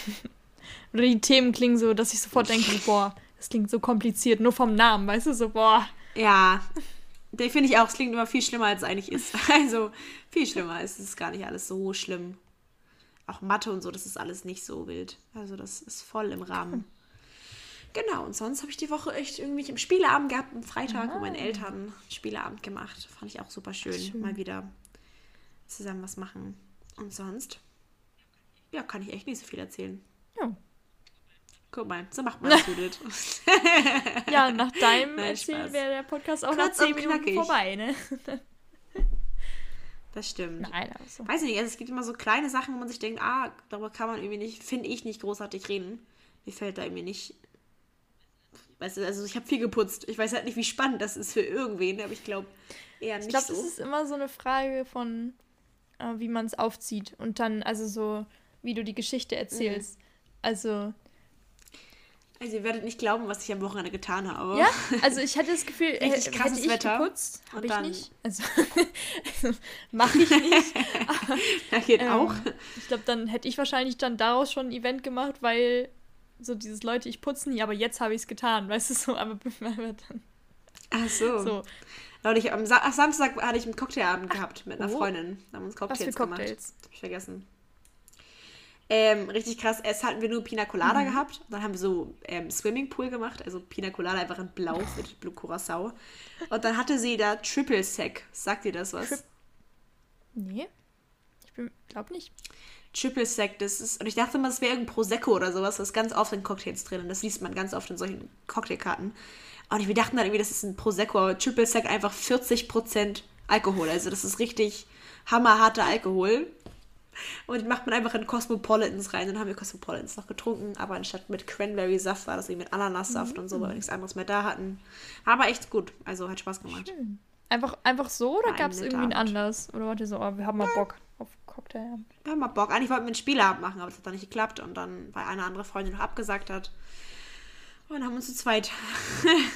Oder die Themen klingen so, dass ich sofort denke, boah, das klingt so kompliziert, nur vom Namen, weißt du, so, boah. Ja, der finde ich auch, es klingt immer viel schlimmer, als es eigentlich ist. [laughs] Also viel schlimmer, es ist gar nicht alles so schlimm auch Mathe und so, das ist alles nicht so wild. Also das ist voll im Rahmen. Genau, und sonst habe ich die Woche echt irgendwie im Spieleabend gehabt, am Freitag, mit meinen Eltern Spieleabend gemacht. Fand ich auch super schön. schön. Mal wieder zusammen was machen. Und sonst, ja, kann ich echt nicht so viel erzählen. Guck mal, so macht man [laughs] das, Judith. [laughs] Ja, nach deinem Nein, Erzählen wäre der Podcast auch Kurz nach 10 und Minuten knackig. vorbei, ne? [laughs] Das stimmt. Nein, also. Weiß ich nicht, also es gibt immer so kleine Sachen, wo man sich denkt, ah, darüber kann man irgendwie nicht, finde ich, nicht großartig reden. Mir fällt da irgendwie nicht. Weißt du, also ich habe viel geputzt. Ich weiß halt nicht, wie spannend das ist für irgendwen, aber ich glaube eher nicht Ich glaube, so. das ist immer so eine Frage von, äh, wie man es aufzieht. Und dann, also so, wie du die Geschichte erzählst. Also, Also ihr werdet nicht glauben, was ich am Wochenende getan habe. ja, [laughs] also ich hatte das Gefühl, äh, Richtig hätte krasses ich Wetter. geputzt, habe ich dann- nicht. Also, [laughs] also mache ich nicht. [laughs] Ja, geht Ähm, auch. Ich glaube, dann hätte ich wahrscheinlich dann daraus schon ein Event gemacht, weil so dieses Leute, ich putze nie, aber jetzt habe ich es getan, weißt du so, aber dann Ach so. so. Leute, ich, am Sa ach, Samstag hatte ich einen Cocktailabend gehabt mit einer oh. Freundin. Da haben uns Was Cocktails für Cocktails? gemacht. Hab ich vergessen. Ähm, richtig krass. Erst hatten wir nur Pina Colada Mhm. gehabt. Dann haben wir so ähm, Swimmingpool gemacht. Also Pina Colada einfach in Blau mit Blue Curacao. Und dann hatte sie da Triple Sec. Sagt ihr das was? Trip- Nee. Ich bin, glaub nicht. Triple Sec, das ist. Und ich dachte immer, das wäre irgendein Prosecco oder sowas. Das ist ganz oft in Cocktails drin. Und das liest man ganz oft in solchen Cocktailkarten. Und wir dachten dann irgendwie, das ist ein Prosecco. Aber Triple Sec einfach 40% Alkohol. Also das ist richtig hammerharter Alkohol. Und die macht man einfach in Cosmopolitans rein. Dann haben wir Cosmopolitans noch getrunken. Aber anstatt mit Cranberry-Saft war das irgendwie mit Ananassaft und so, weil wir nichts anderes mehr da hatten. Aber echt gut. Also hat Spaß gemacht. Einfach, einfach so oder gab es irgendwie einen. Anders? Oder wart ihr so, oh, wir haben mal Bock auf Cocktail? Wir haben mal Bock. Eigentlich wollten wir einen Spieleabend machen, aber das hat dann nicht geklappt. Und dann, weil eine andere Freundin noch abgesagt hat. Und dann haben wir uns zu zweit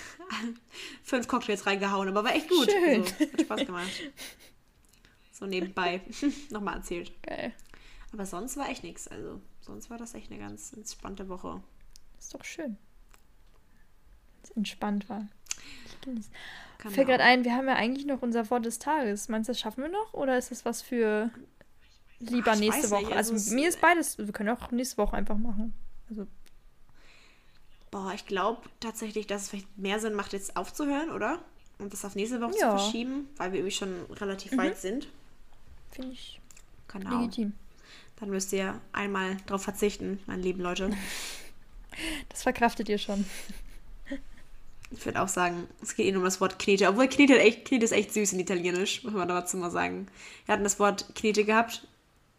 [laughs] fünf Cocktails reingehauen. Aber war echt gut. Schön. Also, hat Spaß gemacht. [laughs] So nebenbei. [laughs] Nochmal erzählt. Geil. Aber sonst war echt nichts. Also, sonst war das echt eine ganz entspannte Woche. Ist doch schön. Dass es entspannt war. Ich. Fällt gerade ein, wir haben ja eigentlich noch unser Wort des Tages. Meinst du, das schaffen wir noch? Oder ist das was für lieber Ach, nächste Woche? nicht, Also, also mir ist beides. Wir können auch nächste Woche einfach machen. Also, Boah, ich glaube tatsächlich, dass es vielleicht mehr Sinn macht, jetzt aufzuhören, oder? Und das auf nächste Woche Ja. zu verschieben, weil wir irgendwie schon relativ weit sind. Finde ich Genau. legitim. Dann müsst ihr einmal drauf verzichten, meine lieben Leute. [laughs] Das verkraftet ihr schon. Ich würde auch sagen, es geht eh nur um das Wort Knete. Obwohl Knete, echt, Knete ist echt süß in Italienisch, muss man dazu mal sagen. Wir hatten das Wort Knete gehabt.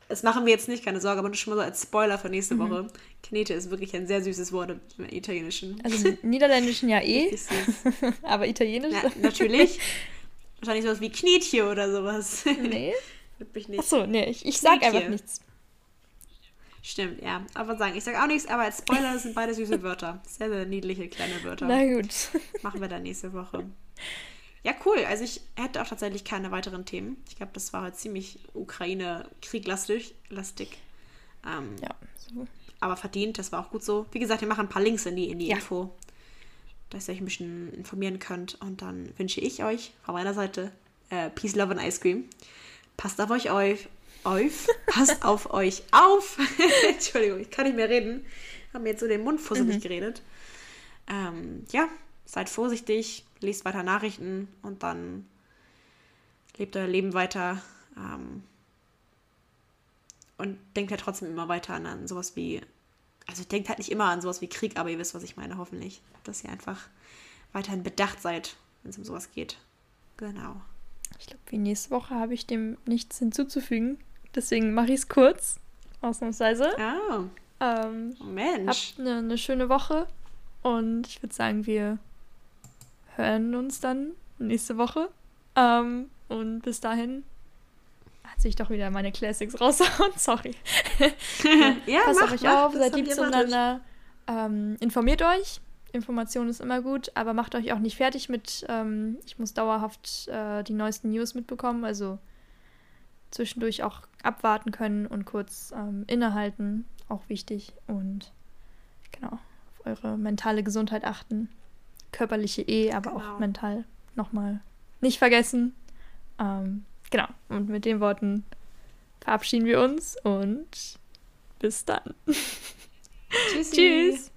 Das machen wir jetzt nicht, keine Sorge, aber nur schon mal so als Spoiler für nächste Woche. Knete ist wirklich ein sehr süßes Wort im Italienischen. Also im Niederländischen ja eh, [laughs] aber Italienisch. Ja, natürlich. [laughs] Wahrscheinlich sowas wie Knetje oder sowas. Nee. Würde mich nicht. Achso, nee, ich, ich sag einfach nichts. Stimmt, ja. Aber sagen, ich sage auch nichts, aber als Spoiler das [laughs] sind beide süße Wörter. Sehr, sehr niedliche kleine Wörter. Na gut. Machen wir dann nächste Woche. Ja, cool. Also ich hätte auch tatsächlich keine weiteren Themen. Ich glaube, das war heute ziemlich Ukraine-Krieglastig. Lastig. Ähm, Ja, so. Aber verdient, das war auch gut so. Wie gesagt, wir machen ein paar Links in die, in die Ja. Info, dass ihr euch ein bisschen informieren könnt. Und dann wünsche ich euch von meiner Seite äh, Peace, Love and Ice Cream. Passt auf euch auf. auf passt [laughs] auf euch auf. [laughs] Entschuldigung, ich kann nicht mehr reden. Haben mir jetzt so den Mund fusselig geredet. Ähm, ja, seid vorsichtig, lest weiter Nachrichten und dann lebt euer Leben weiter. Ähm, und denkt halt trotzdem immer weiter an, an sowas wie, also denkt halt nicht immer an sowas wie Krieg, aber ihr wisst, was ich meine, hoffentlich. Dass ihr einfach weiterhin bedacht seid, wenn es um sowas geht. Genau. Ich glaube, wie nächste Woche habe ich dem nichts hinzuzufügen. Deswegen mache ich es kurz. Ausnahmsweise. Ah, Ähm, Mensch. habt eine, eine schöne Woche. Und ich würde sagen, wir hören uns dann nächste Woche. Ähm, und bis dahin hat sich doch wieder meine Classics rausgehauen. [laughs] Sorry. [laughs] ja, Passt mach, auf euch mach, auf, seid lieb zueinander. Ähm, informiert euch. Information ist immer gut, aber macht euch auch nicht fertig mit, ähm, ich muss dauerhaft äh, die neuesten News mitbekommen. Also zwischendurch auch abwarten können und kurz ähm, innehalten. Auch wichtig. Und genau, auf eure mentale Gesundheit achten. Körperliche eh, aber Genau. auch mental nochmal nicht vergessen. Ähm, genau, und mit den Worten verabschieden wir uns und bis dann. [laughs] Tschüssi. Tschüss.